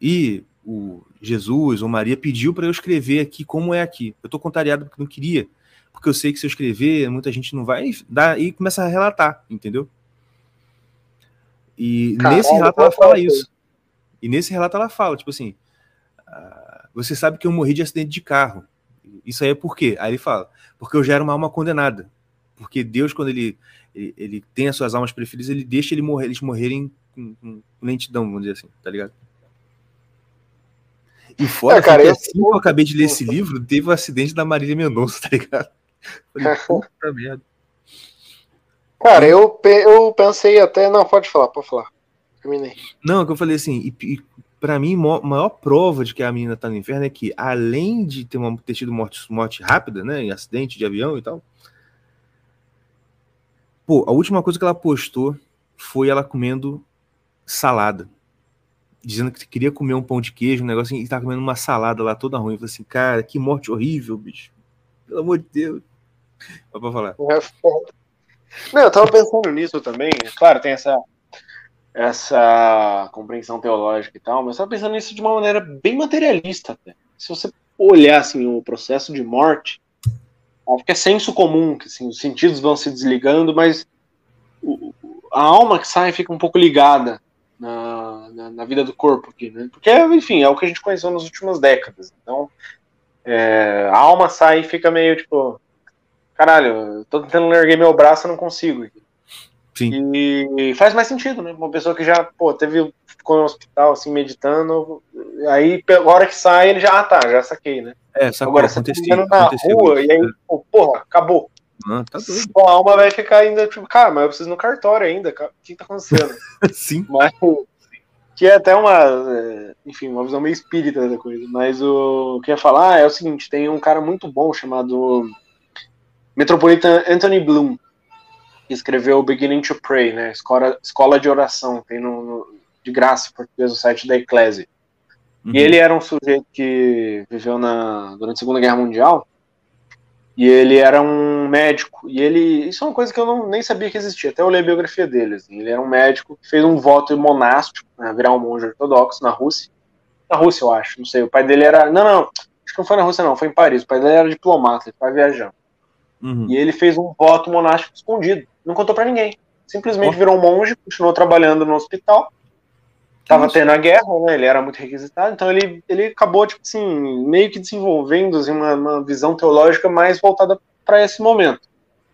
E o Jesus ou Maria pediu para eu escrever aqui como é aqui. Eu estou contrariado porque não queria, porque eu sei que se eu escrever, muita gente não vai dar, e começa a relatar, entendeu? E Caralho, nesse relato ela fala isso. E nesse relato ela fala, tipo assim, ah, você sabe que eu morri de acidente de carro. Isso aí é por quê? Aí ele fala, porque eu já era uma alma condenada. Porque Deus, quando ele, ele, ele tem as suas almas preferidas, ele deixa ele morrer, eles morrerem com, com lentidão, vamos dizer assim, tá ligado? E fora é, cara, que assim que eu acabei de ler esse livro, teve o um acidente da Marília Mendonça, tá ligado? Falei, puta merda. Cara, eu, eu pensei até. Não, pode falar, pode falar. Terminei. Não, é que eu falei assim, e, e para mim, a maior prova de que a menina tá no inferno é que, além de ter, uma, ter tido morte, morte rápida, né? Em acidente de avião e tal, Pô, a última coisa que ela postou foi ela comendo salada. Dizendo que queria comer um pão de queijo, um negócio assim, e tava comendo uma salada lá toda ruim. Eu falei assim, cara, que morte horrível, bicho. Pelo amor de Deus. Vai pra falar. É Não, eu tava pensando nisso também. Claro, tem essa, essa compreensão teológica e tal, mas eu tava pensando nisso de uma maneira bem materialista. Até. Se você olhar assim, o processo de morte, Acho que é senso comum, que assim, os sentidos vão se desligando, mas o, a alma que sai fica um pouco ligada na, na, na, vida do corpo aqui, né? Porque, enfim, é o que a gente conheceu nas últimas décadas. Então, é, a alma sai e fica meio tipo, caralho, eu tô tentando erguer meu braço e não consigo. Sim. E faz mais sentido, né? Uma pessoa que já, pô, teve, ficou no hospital, assim, meditando, aí, a hora que sai, ele já, ah, tá, já saquei, né? É, sacou, Agora, você tá na rua, e aí, é. pô, porra, acabou. Ah, tá doido. a alma vai ficar ainda, tipo, cara, mas eu preciso no cartório ainda, o que tá acontecendo? Sim. Mas, que é até uma, é, enfim, uma visão meio espírita da coisa, mas o que eu ia falar é o seguinte, tem um cara muito bom chamado Metropolitan Anthony Bloom, que escreveu Beginning to Pray, né, escola, escola de oração, tem no, no de graça em português no site da Eclésia. Uhum. E ele era um sujeito que viveu na, durante a Segunda Guerra Mundial. E ele era um médico. E ele. Isso é uma coisa que eu não, nem sabia que existia, até eu li a biografia dele. Assim. Ele era um médico que fez um voto monástico, né, virar um monge ortodoxo na Rússia. Na Rússia, eu acho. Não sei. O pai dele era. Não, não. Acho que não foi na Rússia, não. Foi em Paris. O pai dele era diplomata, ele estava viajando. Uhum. E ele fez um voto monástico escondido. Não contou para ninguém. Simplesmente oh. virou um monge, continuou trabalhando no hospital Tava Isso. tendo a guerra, né? Ele era muito requisitado, então ele, ele acabou, tipo assim, meio que desenvolvendo assim, uma, uma visão teológica mais voltada para esse momento.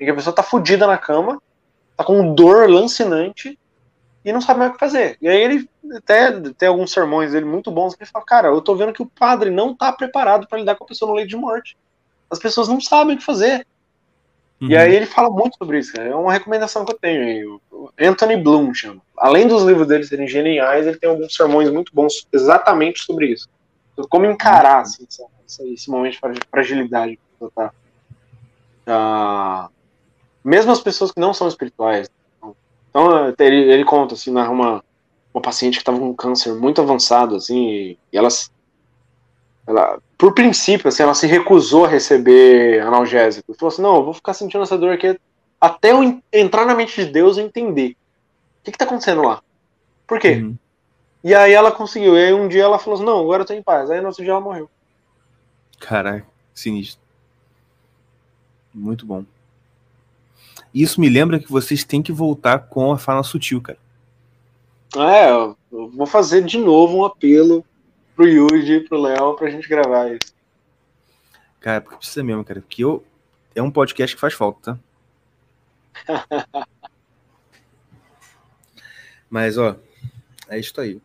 Em que a pessoa tá fodida na cama, tá com dor lancinante e não sabe mais o que fazer. E aí ele até tem alguns sermões dele muito bons que ele fala: Cara, eu tô vendo que o padre não tá preparado para lidar com a pessoa no leito de morte. As pessoas não sabem o que fazer. Uhum. E aí ele fala muito sobre isso, cara. É uma recomendação que eu tenho aí. Anthony Bloom chama. Além dos livros dele serem geniais, ele tem alguns sermões muito bons exatamente sobre isso. Como encarar assim, esse, momento de fragilidade que tá. Ah, mesmo as pessoas que não são espirituais. Então, ele, ele conta assim, uma, uma paciente que estava com câncer muito avançado, assim, e, e elas ela, por princípio, assim, ela se recusou a receber analgésico. Falou assim: não, eu vou ficar sentindo essa dor aqui até eu entrar na mente de Deus e entender. O que, que tá acontecendo lá? Por quê? Uhum. E aí ela conseguiu. E aí um dia ela falou assim: não, agora eu tô em paz. Aí no outro dia ela morreu. Caraca, sinistro. Muito bom. Isso me lembra que vocês têm que voltar com a fala sutil, cara. É, eu vou fazer de novo um apelo pro Yuji e pro Léo pra gente gravar isso. Cara, porque precisa mesmo, cara. Porque eu. É um podcast que faz falta, tá? Mas, ó, é isso aí.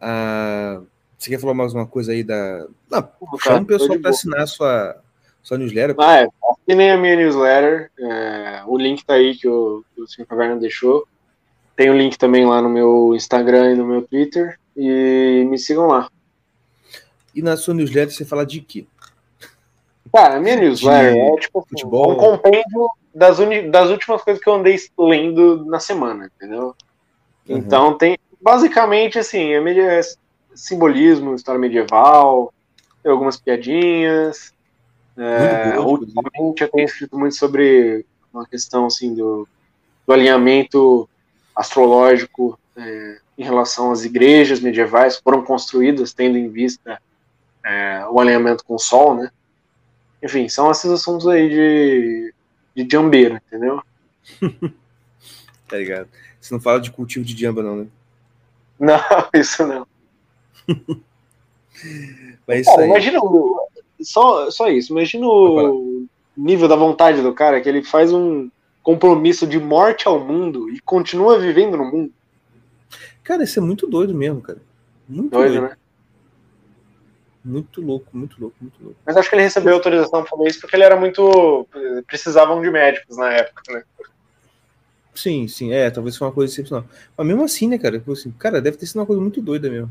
Ah, você quer falar mais uma coisa aí da. Não, chama o pessoal para assinar a sua, sua newsletter. Ah, é. Assinem a minha newsletter. É, o link tá aí que o, que o Sr. Caverna deixou. Tem o link também lá no meu Instagram e no meu Twitter. E me sigam lá. E na sua newsletter você fala de quê? Cara, a minha newsletter é tipo futebol. um compêndio das, uni, das últimas coisas que eu andei lendo na semana, entendeu? Uhum. Então tem basicamente assim, é, é simbolismo, história medieval, tem algumas piadinhas. É, ultimamente eu tenho escrito muito sobre uma questão assim do, do alinhamento astrológico é, em relação às igrejas medievais que foram construídas tendo em vista é, o alinhamento com o Sol, né? Enfim, são esses assuntos aí de, de jambeiro, entendeu? tá ligado. Você não fala de cultivo de jamba, não, né? Não, isso não. Mas cara, imagina o, só, só isso, imagina o nível da vontade do cara, que ele faz um compromisso de morte ao mundo e continua vivendo no mundo. Cara, isso é muito doido mesmo, cara. Muito doido, doido. né? Muito louco, muito louco, muito louco. Mas acho que ele recebeu autorização para fazer isso porque ele era muito. Precisavam de médicos na época, né? Sim, sim, é, talvez foi uma coisa excepcional. Mas mesmo assim, né, cara? Tipo assim, cara, deve ter sido uma coisa muito doida mesmo.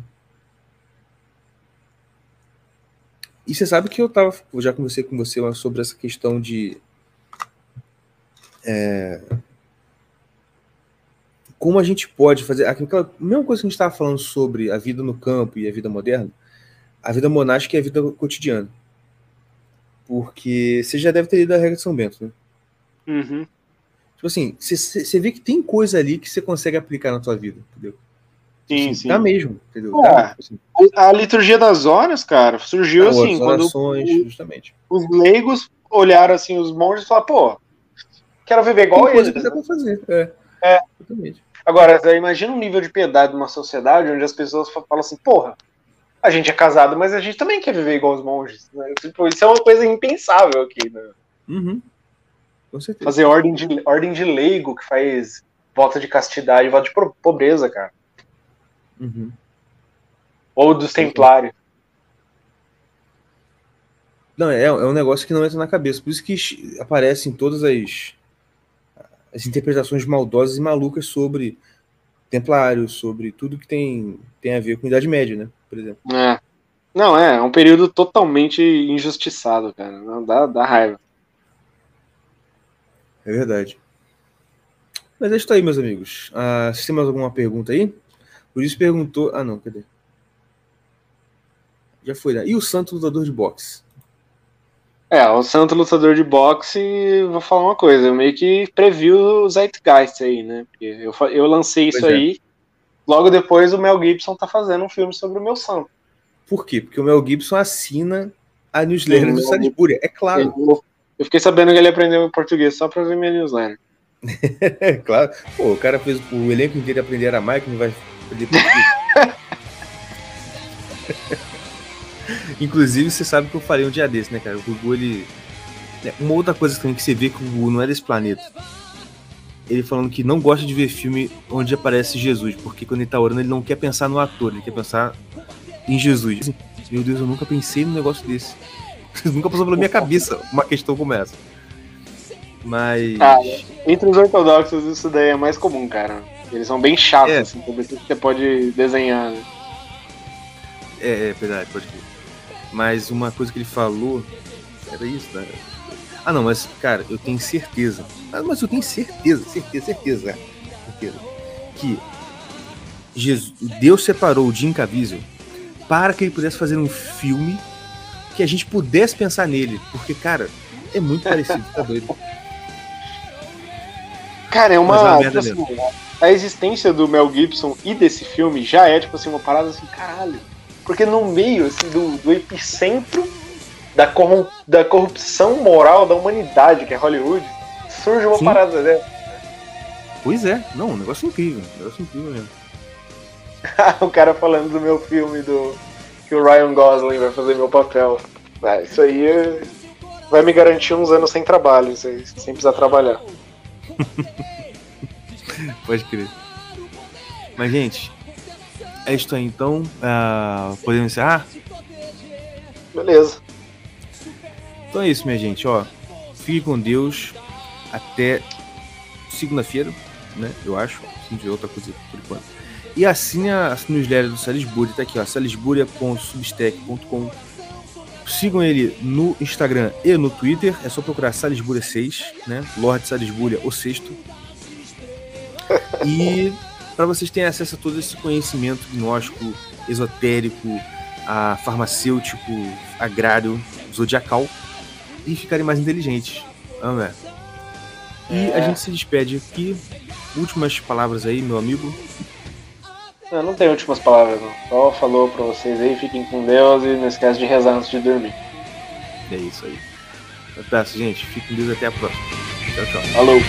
E você sabe que eu tava. Eu já conversei com você sobre essa questão de. É, como a gente pode fazer. Aquela mesma coisa que a gente estava falando sobre a vida no campo e a vida moderna a vida monástica e a vida cotidiana. Porque você já deve ter lido a regra de São Bento, né? Uhum. Tipo assim, você vê que tem coisa ali que você consegue aplicar na sua vida, entendeu? Sim, assim, sim. Tá mesmo, entendeu? É, tá, assim. A liturgia das horas, cara, surgiu ah, assim, quando justamente. os leigos olharam assim os monges e falaram, pô, quero viver igual tem eles. Coisa que dá pra fazer, é. é. Agora, imagina um nível de piedade numa sociedade onde as pessoas falam assim, porra, a gente é casado, mas a gente também quer viver igual os monges. Né? Tipo, isso é uma coisa impensável aqui, né? Uhum. Com certeza. Fazer ordem de, ordem de leigo que faz volta de castidade, volta de pobreza, cara. Uhum. Ou dos templários. Não, é, é um negócio que não entra na cabeça. Por isso que aparecem todas as, as interpretações maldosas e malucas sobre templários, sobre tudo que tem, tem a ver com a Idade Média, né? Por exemplo. É. Não, é, é um período totalmente injustiçado, cara. Não, dá, dá raiva. É verdade. Mas é isso aí, meus amigos. Ah, se tem mais alguma pergunta aí? Por isso perguntou. Ah, não, cadê? Já foi, né? E o Santo Lutador de Boxe? É, o Santo Lutador de Boxe, vou falar uma coisa, eu meio que previ o Zeitgeist aí, né? Porque eu, eu lancei isso é. aí, logo depois o Mel Gibson tá fazendo um filme sobre o meu santo. Por quê? Porque o Mel Gibson assina a newsletter Sim, do Salisbury, é claro. Eu, eu fiquei sabendo que ele aprendeu português só pra ver minha newsletter. claro. Pô, o cara fez o elenco inteiro aprender aramaico, não vai aprender português. Inclusive, você sabe que eu falei um dia desse, né, cara? O Gugu, ele. Né, uma outra coisa também que você vê que o Gugu não é desse planeta. Ele falando que não gosta de ver filme onde aparece Jesus, porque quando ele tá orando, ele não quer pensar no ator, ele quer pensar em Jesus. Assim, Meu Deus, eu nunca pensei num negócio desse. nunca passou pela minha cabeça uma questão como essa. Mas. Ah, entre os ortodoxos, isso daí é mais comum, cara. Eles são bem chatos, é. assim, sobre que você pode desenhar. Né? É, é verdade, pode crer. Mas uma coisa que ele falou era isso, né? Ah, não, mas, cara, eu tenho certeza. Ah, mas eu tenho certeza, certeza, certeza, certeza. Que Jesus, Deus separou o Jim Caviezel para que ele pudesse fazer um filme que a gente pudesse pensar nele. Porque, cara, é muito parecido, tá doido. Cara, é uma. É uma assim, a existência do Mel Gibson e desse filme já é, tipo assim, uma parada assim, caralho porque no meio assim, do, do epicentro da, corrum, da corrupção moral da humanidade, que é Hollywood, surge uma Sim. parada dessa. Pois é, não, um negócio incrível, um negócio incrível mesmo. o cara falando do meu filme do que o Ryan Gosling vai fazer meu papel. Ah, isso aí vai me garantir uns anos sem trabalho, sem, sem precisar trabalhar. Pode crer. Mas, gente, é isso aí então. Uh, podemos encerrar? Beleza. Então é isso, minha gente. Ó, fique com Deus. Até segunda-feira, né? Eu acho. Se não tiver outra coisa por enquanto. E assina a newsletter do Salisbury, tá aqui, ó. salisbury.substack.com. Sigam ele no Instagram e no Twitter. É só procurar Salisbury 6, né? Lord Salisbury, o sexto. E para vocês terem acesso a todo esse conhecimento gnóstico, esotérico, a farmacêutico, agrário, zodiacal e ficarem mais inteligentes. É? E é. a gente se despede aqui. Últimas palavras aí, meu amigo. Não, não tem últimas palavras, não. Só falou pra vocês aí, fiquem com Deus e não esquece de rezar antes de dormir. É isso aí. Eu peço, gente, fiquem com Deus até a próxima. Tchau, tchau. Falou.